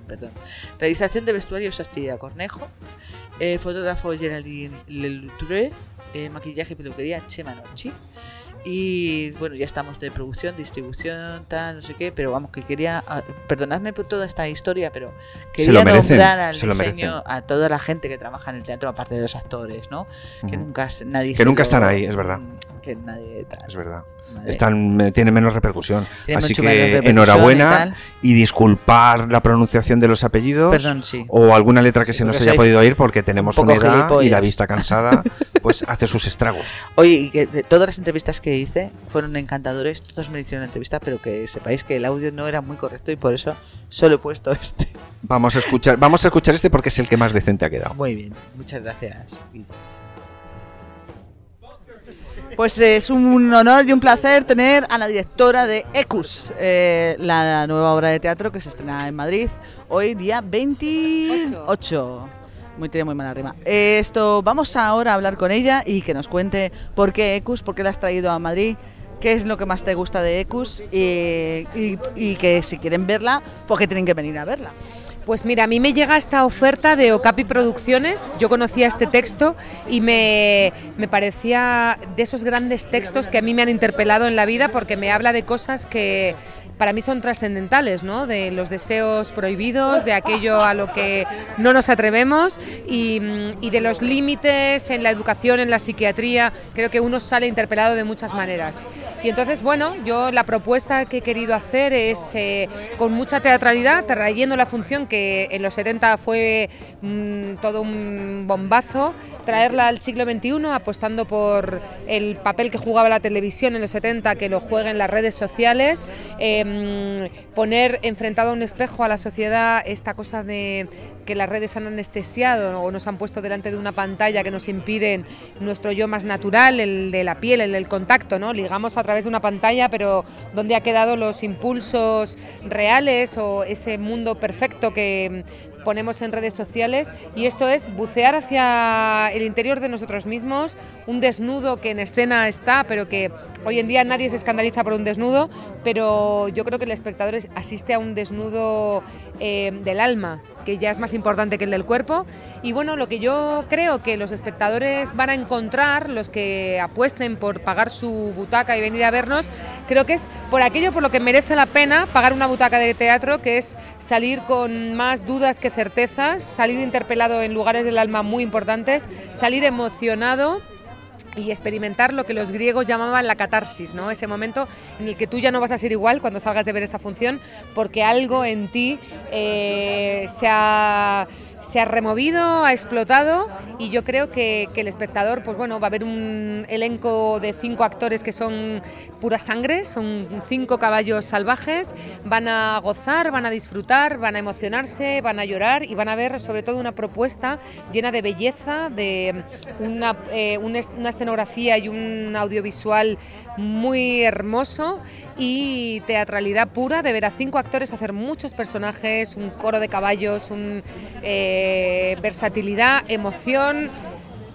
perdón. Realización de vestuario Sastilla Cornejo, eh, fotógrafo Geraldine Leloutre, eh, maquillaje y peluquería Chema Nochi. Y bueno, ya estamos de producción, distribución, tal, no sé qué, pero vamos, que quería, ah, perdonadme por toda esta historia, pero quería merecen, nombrar al diseño a toda la gente que trabaja en el teatro, aparte de los actores, ¿no? Que nunca, nadie Que nunca lo- están ahí, es verdad. Que nadie tal. Es verdad. Están, tienen menos repercusión. Así que repercusión y enhorabuena tal. y, disculpar la pronunciación de los apellidos. Perdón, sí. O alguna letra que se nos haya podido oír porque tenemos un una edad y la vista cansada, [LAUGHS] pues hace sus estragos. Oye, y que todas las entrevistas que hice fueron encantadores, todos me hicieron la entrevista, pero que sepáis que el audio no era muy correcto y por eso solo he puesto este. Vamos a escuchar, vamos a escuchar este porque es el que más decente ha quedado. Muy bien, muchas gracias. Pues es un honor y un placer tener a la directora de Ecus, eh, la nueva obra de teatro que se estrena en Madrid hoy día 28. Muy tiene muy mala rima. Eh, Esto vamos ahora a hablar con ella y que nos cuente por qué Ecus, por qué la has traído a Madrid, qué es lo que más te gusta de Ecus y, y- que si quieren verla, pues que tienen que venir a verla. Pues mira, a mí me llega esta oferta de Okapi Producciones. Yo conocía este texto y me, me parecía de esos grandes textos que a mí me han interpelado en la vida porque me habla de cosas que para mí son trascendentales, ¿no? De los deseos prohibidos, de aquello a lo que no nos atrevemos y, mm, y de los límites en la educación, en la psiquiatría. Creo que uno sale interpelado de muchas maneras. Y entonces, bueno, yo la propuesta que he querido hacer es eh, con mucha teatralidad, trayendo la función que en los 70 fue mm, todo un bombazo, traerla al siglo XXI, apostando por el papel que jugaba la televisión en los 70, que lo juega en las redes sociales, eh, poner enfrentado a un espejo a la sociedad esta cosa de que las redes han anestesiado o nos han puesto delante de una pantalla que nos impiden nuestro yo más natural, el de la piel, el del contacto, ¿no? Ligamos a través de una pantalla, pero donde ha quedado los impulsos reales o ese mundo perfecto que ponemos en redes sociales y esto es bucear hacia el interior de nosotros mismos, un desnudo que en escena está, pero que hoy en día nadie se escandaliza por un desnudo, pero yo creo que el espectador es- asiste a un desnudo eh, del alma, que ya es más importante que el del cuerpo. Y bueno, lo que yo creo que los espectadores van a encontrar, los que apuesten por pagar su butaca y venir a vernos, creo que es por aquello por lo que merece la pena pagar una butaca de teatro, que es salir con más dudas que certezas, salir interpelado en lugares del alma muy importantes, salir emocionado y experimentar lo que los griegos llamaban la catarsis, ¿no? Ese momento en el que tú ya no vas a ser igual cuando salgas de ver esta función porque algo en ti eh, se, ha, se ha removido, ha explotado y yo creo que, el espectador, pues bueno, va a ver un elenco de cinco actores que son pura sangre, son cinco caballos salvajes, van a gozar, van a disfrutar, van a emocionarse, van a llorar y van a ver sobre todo una propuesta llena de belleza, de una, eh, una escenografía y un audiovisual muy hermoso y teatralidad pura. De ver a cinco actores hacer muchos personajes, un coro de caballos, un, eh, versatilidad, emoción.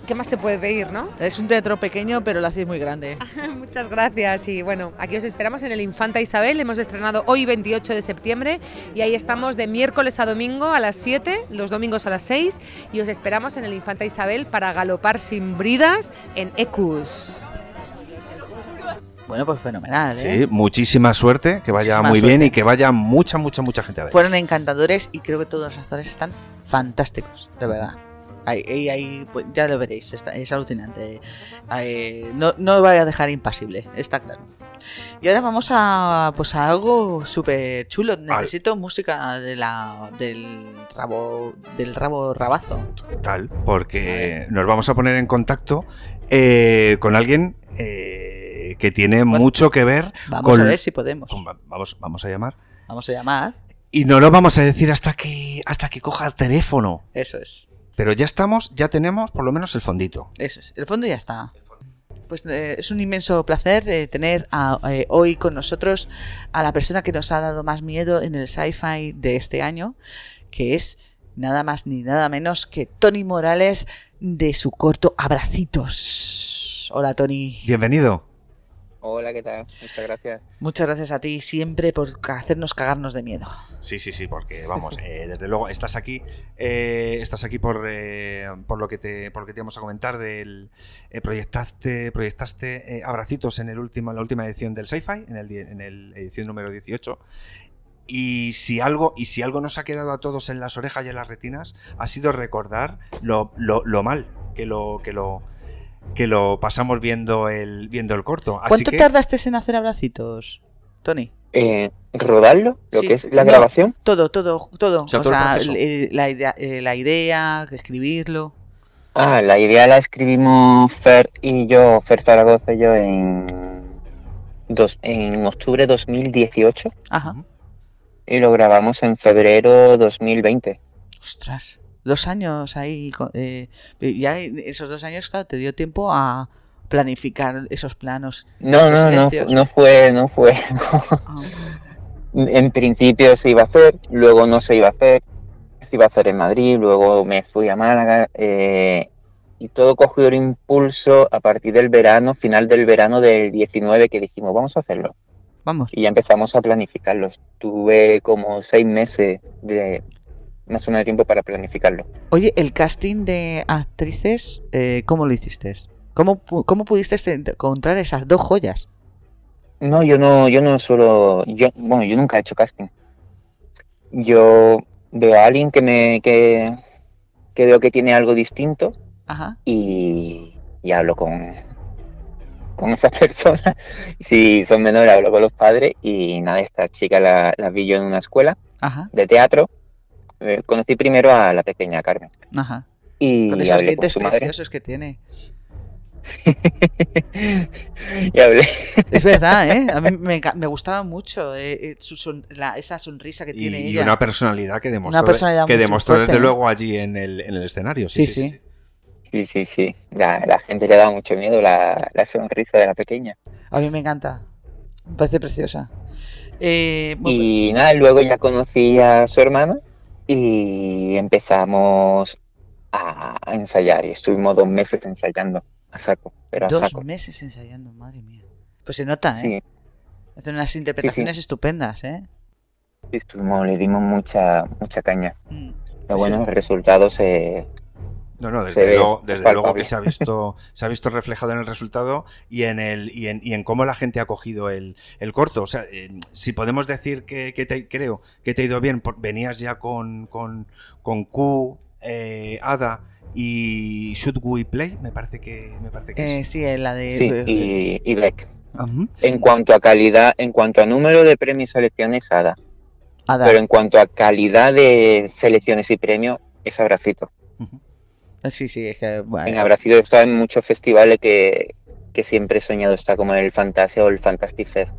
¿Qué más se puede pedir, no? Es un teatro pequeño, pero lo hacéis muy grande. [LAUGHS] Muchas gracias y bueno, aquí os esperamos en el Infanta Isabel. Hemos estrenado hoy 28 de septiembre y ahí estamos de miércoles a domingo a las 7, los domingos a las 6 y os esperamos en el Infanta Isabel para galopar sin bridas en Ecus. Bueno, pues fenomenal, ¿eh? Sí, muchísima suerte, que vaya Muchísima muy bien y que vaya mucha, mucha, mucha gente a ver. Fueron encantadores y creo que todos los actores están fantásticos, de verdad. Ahí, ahí, ahí, pues, ya lo veréis, está- es alucinante. Ahí, no, no vaya a dejar impasible, está claro. Y ahora vamos a, pues, a algo súper chulo. Necesito música de la, del rabo del rabo rabazo. Tal, porque nos vamos a poner en contacto eh, con alguien eh, que tiene mucho que ver Vamos con... a ver si podemos. con- vamos, vamos a llamar. Vamos a llamar. Y no lo vamos a decir hasta que, hasta que coja el teléfono. Eso es. Pero ya estamos, ya tenemos por lo menos el fondito. Eso es, el fondo ya está. Pues eh, es un inmenso placer eh, tener a- eh, hoy con nosotros a la persona que nos ha dado más miedo en el sci-fi de este año, que es nada más ni nada menos que Tony Morales de su corto Abracitos. Hola Tony. Bienvenido. Hola, ¿qué tal? Muchas gracias. Muchas gracias a ti siempre por hacernos cagarnos de miedo. Sí, sí, sí, porque vamos, eh, desde luego estás aquí, eh, estás aquí por, eh, por lo que te, por lo que te íbamos a comentar del eh, proyectaste, proyectaste eh, abracitos en el último, en la última edición del Sci-Fi, en el, en el edición número 18. Y si algo, y si algo nos ha quedado a todos en las orejas y en las retinas, ha sido recordar lo, lo- lo mal que lo, que lo que lo pasamos viendo el, viendo el corto. Así ¿Cuánto que, tardaste en hacer Abracitos, Tony? Eh, ¿Rodarlo? ¿Lo Sí. que es la No, grabación? Todo, todo, todo. O sea, O todo el sea, proceso. la idea, eh, la idea, escribirlo. Ah, la idea la escribimos Fer y yo, Fer Zaragoza y yo en, dos, en octubre de 2018 Ajá. y lo grabamos en febrero 2020. Ostras, dos años ahí. eh, ya esos dos años, claro, te dio tiempo a planificar esos planos. No, esos no, no, no fue, no fue. [LAUGHS] En principio se iba a hacer, luego no se iba a hacer, se iba a hacer en Madrid, luego me fui a Málaga eh, y todo cogió el impulso a partir del verano, final del verano del 19 que dijimos, vamos a hacerlo. Vamos. Y ya empezamos a planificarlo. Tuve como seis meses de más o menos de tiempo para planificarlo. Oye, el casting de actrices, eh, ¿cómo lo hiciste? ¿Cómo, ¿Cómo pudiste encontrar esas dos joyas? No, yo no, yo no suelo, yo, bueno, yo nunca he hecho casting. Yo veo a alguien que me, que, que veo que tiene algo distinto Ajá. y, y hablo con, con esa [LAUGHS] persona. Si son menores, hablo con los padres y nada, esta chica la, la vi yo en una escuela Ajá. de teatro. Eh, conocí primero a la pequeña Carmen Ajá. y Con esos hablé con dientes su madre. preciosos que tiene. [LAUGHS] Y hablé. Es verdad, ¿eh? A mí me, gustaba mucho eh, eh, su son- la- esa sonrisa que tiene Y ella. una personalidad que demostró, Una personalidad que demostró fuerte, desde ¿eh? luego allí en el, en el escenario. Sí, sí. Sí, sí, sí. La, la gente le da mucho miedo la, la sonrisa de la pequeña. A mí me encanta. Me parece preciosa. Eh, bueno, Y nada, luego ya conocí a su hermana y empezamos a a ensayar. Y estuvimos dos meses ensayando a saco, pero a dos saco. meses ensayando, madre mía. Pues se nota, ¿eh? Sí, Hacen unas interpretaciones estupendas, ¿eh? sí, estuvimos, le dimos mucha, mucha caña. Mm. Pero bueno, el resultado se, No, no, desde, luego, es desde luego que se ha visto, se ha visto reflejado en el resultado y en el y en, y en cómo la gente ha cogido el, el corto. O sea, eh, si podemos decir que, que te, creo que te ha ido bien, por- venías ya con, con, con Q, eh, Ada y Should We Play, me parece que me parece que Eh, sí, eh, la de... Sí, y, y Beck. En cuanto a calidad, en cuanto a número de premios y selecciones, Ada. Ada. Pero en cuanto a calidad de selecciones y premios, es Abracito. Sí, sí, es que... bueno, En Abracito he estado en muchos festivales que, que siempre he soñado estar como en el Fantasia o el Fantastic Fest.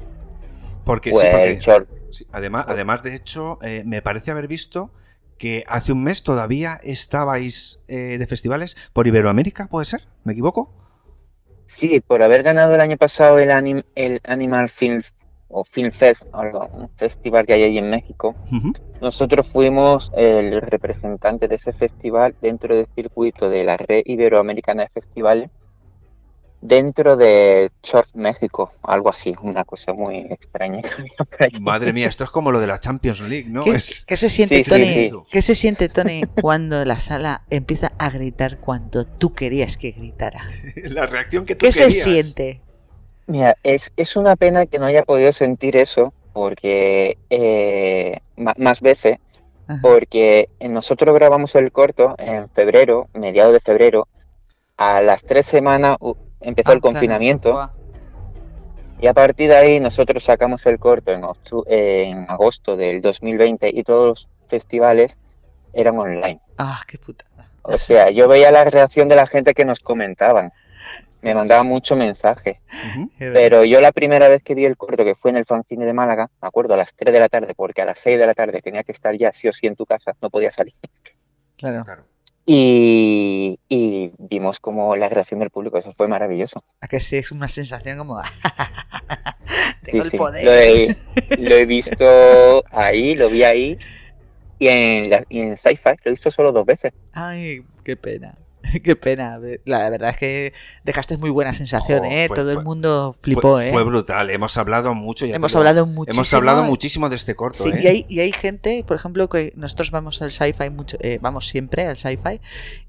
Porque o sí, porque- el Short. sí, además, además, de hecho, eh, me parece haber visto que hace un mes todavía estabais eh, de festivales por Iberoamérica, ¿puede ser? ¿Me equivoco? Sí, por haber ganado el año pasado el, anim- el Animal Film o Film Fest, algo, un festival que hay ahí en México, nosotros fuimos el representante de ese festival dentro del circuito de la red iberoamericana de festivales, dentro de Short México, algo así, una cosa muy extraña. que había por ahí. Madre mía, esto es como lo de la Champions League, ¿no? ¿Qué, Es- qué se siente, Sí, Tony? sí. ¿Qué se siente, Tony, cuando la sala empieza a gritar cuando tú querías que gritara? [LAUGHS] la reacción que tú ¿Qué se querías. siente? Mira, es, es una pena que no haya podido sentir eso, porque eh, más veces, porque nosotros grabamos el corto en febrero, mediados de febrero, a las tres semanas empezó Ah, el claro. confinamiento, Buah. y a partir de ahí nosotros sacamos el corto en, en agosto del 2020 y todos los festivales eran online. Ah, qué puta. O sea, yo veía la reacción de la gente que nos comentaban. Me mandaba mucho mensaje. Pero yo la primera vez que vi el corto, que fue en el fanzine de Málaga, me acuerdo a las 3 de la tarde, porque a las 6 de la tarde tenía que estar ya sí o sí en tu casa, no podía salir. Claro. Y, y vimos como la reacción del público, eso fue maravilloso. A que sí, es una sensación como... [LAUGHS] Sí, Tengo el sí. poder. Lo, he, [LAUGHS] lo he visto ahí, lo vi ahí, y en, la- y en Sci-Fi lo he visto solo dos veces. Ay, qué pena. [LAUGHS] Qué pena. La verdad es que dejaste muy buena sensación, ¿eh? fue- Todo el mundo flipó, fue, ¿eh? fue brutal, hemos hablado mucho. ya Hemos hablado Hemos muchísimo, hablado eh. muchísimo de este corto, Sí, ¿eh? y, hay, y hay gente, por ejemplo, que nosotros vamos al sci-fi mucho, eh, vamos siempre al sci-fi,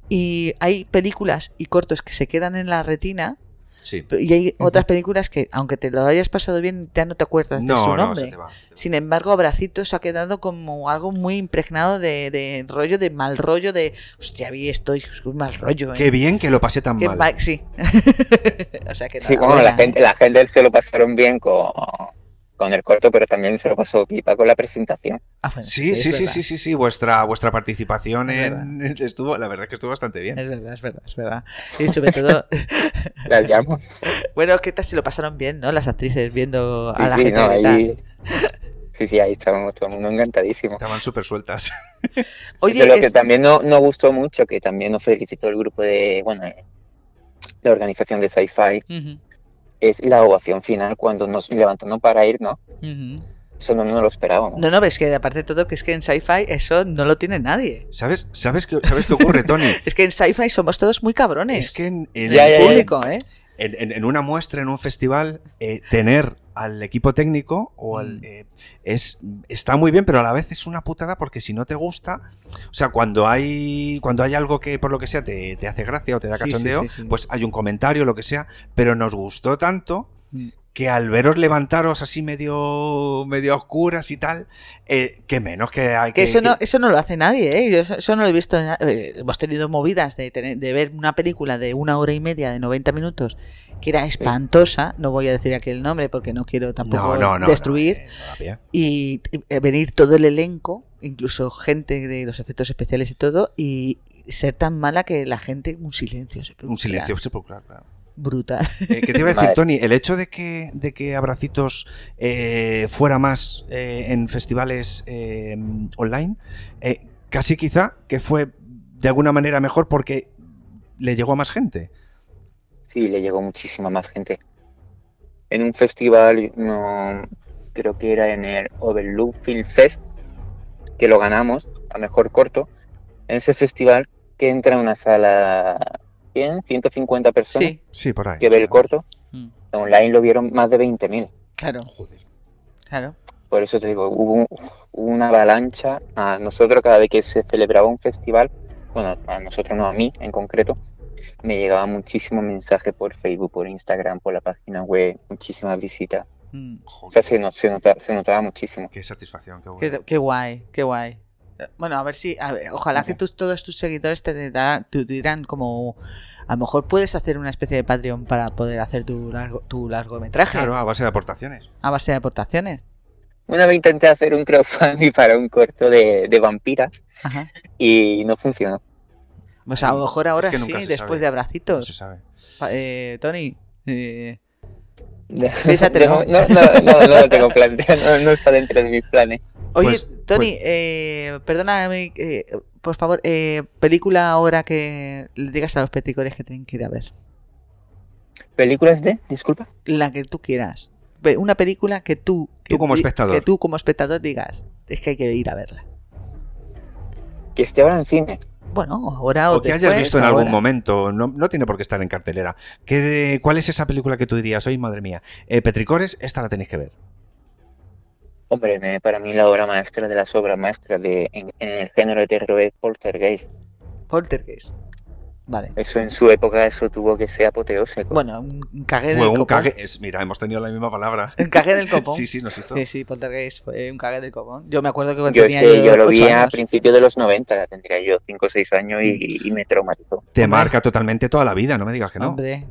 y hay películas y cortos que se quedan en la retina, Sí. y hay otras películas que, aunque te lo hayas pasado bien, ya no te acuerdas de su no, nombre. se te va, se Sin embargo, Abracitos ha quedado como algo muy impregnado de, de rollo, de mal rollo, de hostia, vi esto, es un mal rollo. ¿eh? Qué bien que lo pasé tan Qué mal. mal- sí. [LAUGHS] o sea que Sí, bueno, la gente, la gente se lo pasaron bien con, con el corto, pero también se lo pasó pipa con la presentación. Ah, bueno, Sí, sí, sí, sí, sí, sí, vuestra, vuestra participación Es en, [LAUGHS] estuvo, la verdad es que estuvo bastante bien. Es verdad, es verdad, es verdad. Y sobre todo, [LAUGHS] La llamo. [LAUGHS] bueno, ¿qué tal si lo pasaron bien, no? Las actrices viendo Sí, a la sí, gente no, ahí, sí, sí, ahí estábamos todo el mundo encantadísimo. Estaban súper sueltas. Oye, de lo que también no, no gustó mucho, que también nos felicitó el grupo de, bueno, eh, la organización de Sci-Fi, es la ovación final cuando nos levantamos para ir, ¿no? Eso no, no lo esperábamos. No, no, ves que aparte de todo, que es que en sci-fi eso no lo tiene nadie. ¿Sabes, sabes, qué, ¿Sabes qué ocurre, Tony? [LAUGHS] Es que en sci-fi somos todos muy cabrones. Es que en, en Ya, el ya, ya. público, ¿eh? En, en- en una muestra, en un festival, eh, tener al equipo técnico o al, Mm. eh, es está muy bien, pero a la vez es una putada porque si no te gusta, o sea, cuando hay cuando hay algo que por lo que sea te, te hace gracia o te da sí, cachondeo, sí, sí. pues hay un comentario, lo que sea, pero nos gustó tanto Mm. Que al veros levantaros así medio medio oscuras y tal, eh, que menos que hay Que eso que- no, eso no lo hace nadie, ¿eh? Yo eso, eso no lo he visto. en eh, hemos tenido movidas de, tener, de ver una película de una hora y media, de 90 minutos, que era espantosa. No voy a decir aquí el nombre porque no quiero tampoco No, no, no, destruir. eh, y, y, eh, venir todo el elenco, incluso gente de los efectos especiales y todo, y ser tan mala que la gente, un silencio sepulcral. un silencio sepulcral, claro. Brutal. Eh, ¿Qué te iba a decir, Vale. Tony? El hecho de que, de que Abracitos eh, fuera más eh, en festivales eh, online, eh, casi quizá que fue de alguna manera mejor porque le llegó a más gente. Sí, le llegó muchísima más gente. En un festival, no, creo que era en el Overlook Film Fest, que lo ganamos a mejor corto. En ese festival que entra en una sala, ¿100? 150 personas Sí. Sí, por ahí. que ve el corto. Mm. Online lo vieron más de 20.000. Claro. Claro. Por eso te digo, hubo, un- hubo una avalancha. A nosotros cada vez que se celebraba un festival, bueno, a nosotros no, a mí en concreto, me llegaba muchísimo mensaje por Facebook, por Instagram, por la página web, muchísimas visitas. Mm. O sea, se, no- se, nota- se notaba muchísimo. Qué satisfacción, qué Qué, qué guay, qué guay. Bueno, a ver si, a ver, ojalá que tus, todos tus seguidores te, dirán como, a lo mejor puedes hacer una especie de Patreon para poder hacer tu, largo, tu largometraje Claro, a base de aportaciones. a base de aportaciones. Una vez intenté hacer un crowdfunding [LAUGHS] para un corto de, de vampiras Ajá. y no funcionó. Pues a lo mejor ahora que sí, después sabe. de abracitos. No se sabe. Eh, Tony, eh, [LAUGHS] No, no, no, no, no lo tengo planteado, no, no está dentro de mis planes. Oye, Pues, Tony, eh, perdóname, eh, por favor, eh, película ahora que le digas a los petricores que tienen que ir a ver. ¿Películas de? Disculpa. La que tú quieras. Una película que tú, que Tú como espectador. que tú como espectador digas, es que hay que ir a verla. Que esté ahora en cine. Bueno, ahora o, O que hayas visto en algún ahora. momento, no, no tiene por qué estar en cartelera. ¿Qué, ¿Cuál es esa película que tú dirías, oye, madre mía, eh, Petricores, esta la tenéis que ver? Hombre, para mí la obra maestra de las obras maestras de, en, en el género de terror es Poltergeist. Poltergeist. Vale. Eso en su época, eso tuvo que ser apoteósico. Bueno, un un cague en Fue el un copón. cague. es- mira, hemos tenido la misma palabra. Un cague en el copón. Sí, sí, nos hizo. Sí, sí, Poltergeist fue un cague del copón. Yo me acuerdo que cuando Yo es tenía que yo lo vi a años- principios de los 90, tendría yo 5 o 6 años y, y me traumatizó. Te marca totalmente toda la vida, no me digas que no. Hombre.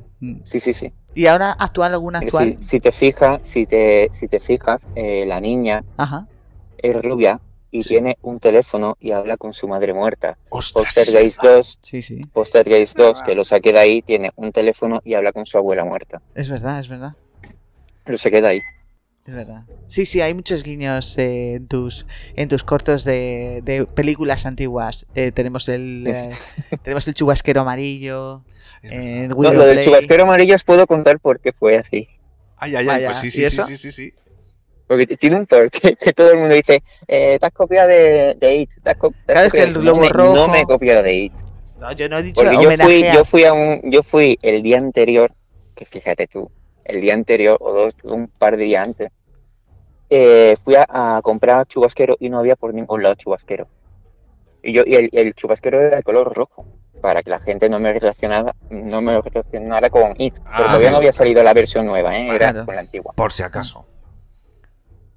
Sí, sí, sí. ¿Y ahora actual alguna Es actual? decir, si te fijas, si te, si te fijas, eh, la niña Ajá. es rubia y tiene un teléfono y habla con su madre muerta. Verdad. 2, Sí, sí. Poltergeist 2, que lo saqué de ahí, tiene un teléfono y habla con su abuela muerta. Es verdad, es verdad. Lo saqué de ahí. Es verdad. Sí, sí, hay muchos guiños eh, en tus en tus cortos de, de películas antiguas. Eh, tenemos el eh, tenemos el chubasquero amarillo. eh, el No, lo del chubasquero amarillo os puedo contar por qué fue así. Ay, ay, ay, Vaya, pues sí, ¿y sí, sí, sí, sí, sí. Porque tiene un torque [LAUGHS] que todo el mundo dice, eh, te has copiado de, de It. Te has co- te has Claro, es que copiado". el globo no me, rojo- No me he copiado de It. No, yo no he dicho Porque yo fui, yo fui a un, yo fui el día anterior, que fíjate tú, el día anterior o dos, un par de días antes, eh, fui a, a comprar chubasquero y no había por ningún lado chubasquero. Y yo, y el, el chubasquero era de color rojo, para que la gente no me relacionara, no me relacionara con It. Porque Ah, todavía no había salido la versión nueva, ¿eh? era Claro. con la antigua. Por si acaso.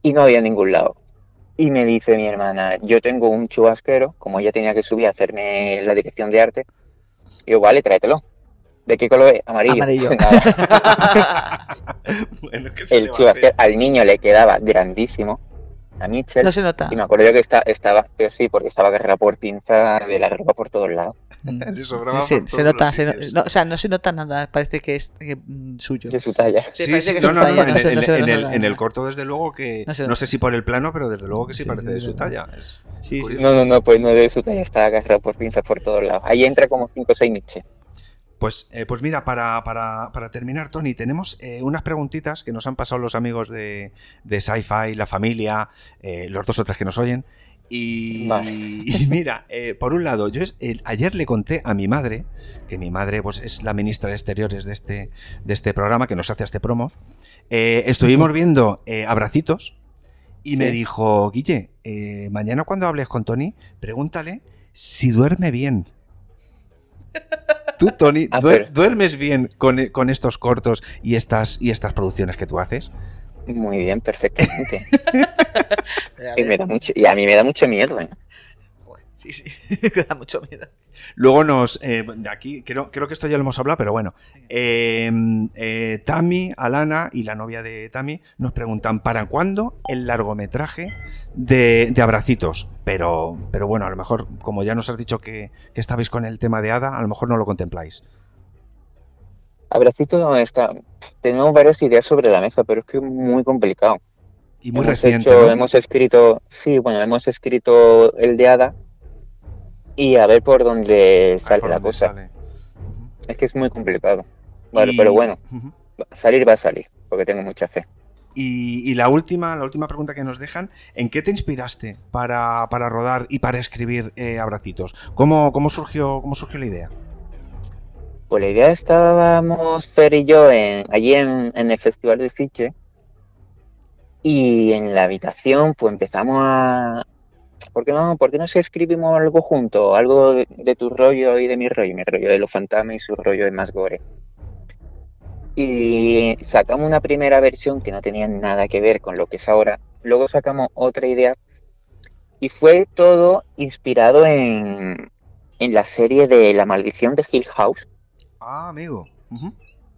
Y no había en ningún lado. Y me dice mi hermana, yo tengo un chubasquero, como ella tenía que subir a hacerme la dirección de arte, digo, vale, tráetelo. ¿De qué color es? Amarillo. Amarillo. [LAUGHS] [LAUGHS] Bueno, ¿qué se el le va a chubasquero al niño le quedaba grandísimo. A Mitchell. No se nota. Y me acuerdo yo que está, estaba, sí, porque estaba agarrada por pinza de la ropa por todos lados. [LAUGHS] Le sobraba Sí, por se nota, los se no- sitios. no, o sea, no se nota nada, parece que es mm, suyo. De su talla. Sí, Sí, no, no, no, en, se- el, en corto, desde luego que. No sé si por el plano, pero desde luego que sí, Sí, parece sí, de su talla. Es Sí. No, no, no, pues no de su talla, estaba agarrado por pinzas por todos lados. Ahí entra como 5 o 6 niches. Pues, eh, pues mira, para, para- para terminar, Tony, tenemos eh, unas preguntitas que nos han pasado los amigos de, de Sci-Fi, la familia, eh, los dos o tres que nos oyen. Y, Vale. [LAUGHS] y mira, eh, por un lado, yo es- ayer le conté a mi madre, que mi madre pues, es la ministra de Exteriores de este, de este programa, que nos hace este promo. eh, estuvimos viendo Abracitos y me Sí. dijo, Guille, mañana cuando hables con Tony, pregúntale si duerme bien. [LAUGHS] Tú, Tony, Ah, duer- ¿duermes bien con, con estos cortos y estas, y estas producciones que tú haces? Muy bien, perfectamente. [LAUGHS] y, me da mucho, y a mí me da mucho miedo, ¿eh? Sí, sí, [LAUGHS] me da mucho miedo. Luego nos. eh, de aquí, creo, creo que esto ya lo hemos hablado, pero bueno. Eh, eh, Tami, Alana y la novia de Tami nos preguntan: ¿para cuándo el largometraje de, de Abracitos? Pero, pero bueno, a lo mejor, como ya nos has dicho que, que estabais con el tema de Ada, a lo mejor no lo contempláis. Abracito no está. Tenemos varias ideas sobre la mesa, pero es que es muy complicado. Y muy hemos reciente. hecho- ¿no? hemos escrito, sí, bueno, hemos escrito el de Ada y a ver por dónde sale por la dónde cosa. sale. Es que es muy complicado. Vale, Y- pero bueno, salir va a salir, porque tengo mucha fe. Y, y la última, la última pregunta que nos dejan, ¿en qué te inspiraste para, para rodar y para escribir eh, Abracitos? ¿Cómo, cómo, surgió, ¿Cómo surgió la idea? Pues la idea estábamos Fer y yo en, allí en, en el Festival de Sitges y en la habitación pues empezamos a... ¿Por qué no, por qué no si escribimos algo junto? Algo de, de tu rollo y de mi rollo, mi rollo de los fantasmas y su rollo de más gore. Y sacamos una primera versión que no tenía nada que ver con lo que es ahora. Luego sacamos otra idea y fue todo inspirado en, en la serie de La maldición de Hill House. Ah, amigo.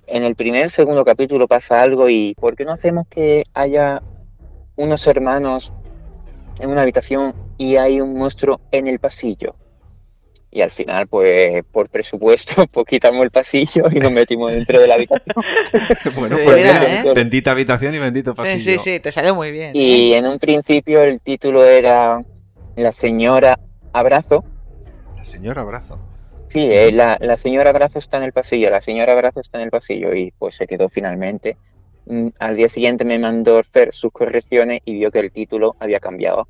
En el primer, segundo capítulo pasa algo y ¿por qué no hacemos que haya unos hermanos en una habitación y hay un monstruo en el pasillo? Y al final, pues por presupuesto, [LAUGHS] pues quitamos el pasillo y nos metimos dentro de la habitación. [LAUGHS] bueno, Eh, pues mira, ¿eh? bendita habitación y bendito Sí, pasillo. sí, sí, te salió muy bien. Y en un principio el título era La señora Abrazo. La señora abrazo. Sí, eh, la, la señora Abrazo está en el pasillo, la señora Abrazo está en el pasillo y pues se quedó finalmente. Mm, Al día siguiente me mandó Fer sus correcciones y vio que el título había cambiado.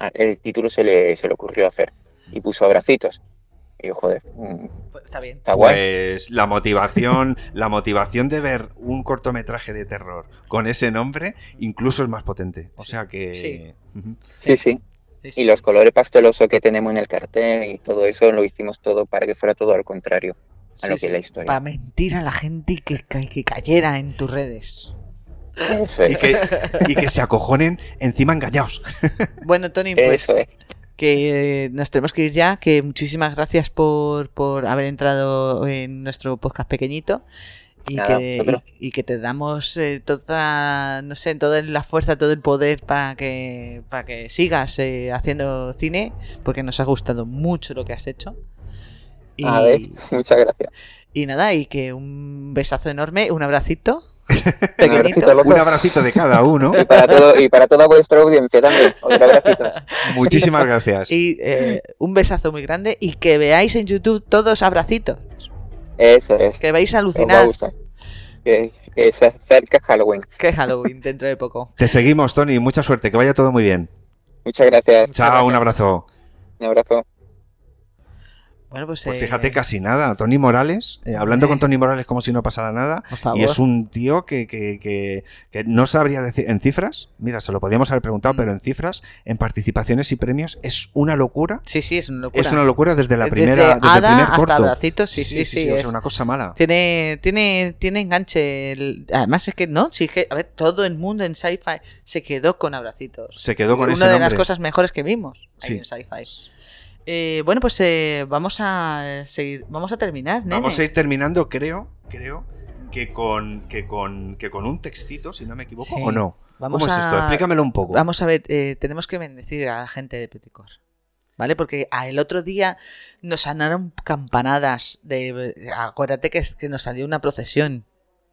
Ah, El título se le, se le ocurrió a Fer y puso abracitos. Y yo, joder, mm, Pues está bien. está guay. Pues la motivación, la motivación de ver un cortometraje de terror con ese nombre incluso es más potente. O sea que. Sí. Sí, sí. Y los colores pastelosos que tenemos en el cartel y todo eso lo hicimos todo para que fuera todo al contrario a lo que es la historia. Para mentir a la gente y que, ca- que cayera en tus redes. Eso es. Y que, [LAUGHS] y que se acojonen encima engañados. [LAUGHS] Bueno, Tony, pues Eso es. que eh, nos tenemos que ir ya, que muchísimas gracias por, por haber entrado en nuestro podcast pequeñito y, Nada, que, y que te damos eh, toda, no sé, toda la fuerza, todo el poder para que, para que sigas eh, haciendo cine, porque nos ha gustado mucho lo que has hecho. Y, A ver, muchas gracias. y nada, y que un besazo enorme, un abracito. Un pequeñito. abracito Un de cada uno. Y para, todo, y para toda vuestra audiencia también. Otro abracito. [LAUGHS] Muchísimas gracias. Y eh, un besazo muy grande y que veáis en YouTube todos abracitos. Eso es. Que vais a alucinar. Que, que se acerca Halloween. Que Halloween dentro de poco. Te seguimos, Tony. Mucha suerte. Que vaya todo muy bien. Muchas gracias. Chao, un abrazo. Un abrazo. Bueno, pues, Pues eh, fíjate, casi nada. Tony Morales, eh, hablando con Tony Morales como si no pasara nada. Por favor. Y es un tío que, que- que- que no sabría decir. En cifras, mira, se lo podíamos haber preguntado, Mm. pero en cifras, en participaciones y premios, es una locura. Sí, sí, es una locura. Es una locura desde la primera. Desde, el Ada primer hasta corto. Abracitos, sí, sí, sí, o es- sea, una cosa mala. Tiene, tiene, tiene enganche. el- Además es que no, sí que, a ver, todo el mundo en sci-fi se quedó con abracitos. Se quedó con Una ese de las cosas mejores que vimos ahí Sí. en sci-fi. Eh, bueno, pues eh, vamos a seguir, vamos a terminar, nene. Vamos a ir terminando, creo, creo, que con, que con, que con un textito, si no me equivoco, Sí. o no. Vamos ¿Cómo es a- esto? Explícamelo un poco. Vamos a ver, eh, tenemos que bendecir a la gente de Peticor. ¿Vale? Porque el otro día nos sonaron campanadas de... Acuérdate que, que nos salió una procesión,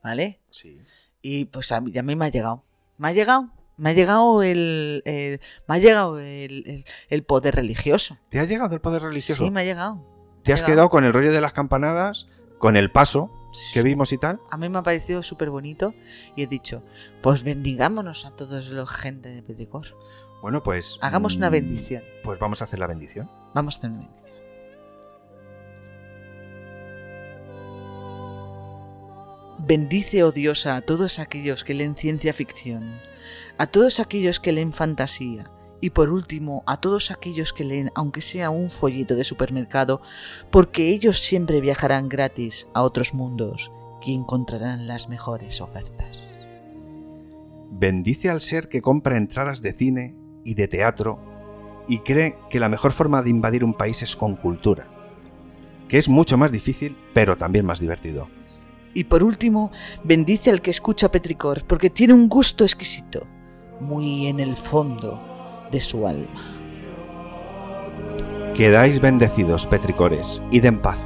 ¿vale? Sí. Y pues a mí, a mí me ha llegado. Me ha llegado. Me ha llegado el... el- me ha llegado el, el- el poder religioso. ¿Te ha llegado el poder religioso? Sí, me ha llegado. ¿Te has llegado. quedado con el rollo de las campanadas con el paso que vimos y tal. A mí me ha parecido súper bonito y he dicho, pues bendigámonos a todos los gente de Petricor. Bueno, pues. Hagamos una mm, bendición. Pues vamos a hacer la bendición. Vamos a hacer una bendición. Bendice, oh diosa, a todos aquellos que leen ciencia ficción, a todos aquellos que leen fantasía, y por último a todos aquellos que leen aunque sea un folleto de supermercado, porque ellos siempre viajarán gratis a otros mundos y encontrarán las mejores ofertas. Bendice al ser que compra entradas de cine y de teatro y cree que la mejor forma de invadir un país es con cultura, que es mucho más difícil, pero también más divertido. Y por último, bendice al que escucha Petricor, porque tiene un gusto exquisito, muy en el fondo de su alma. Quedáis bendecidos, petricores, id en paz.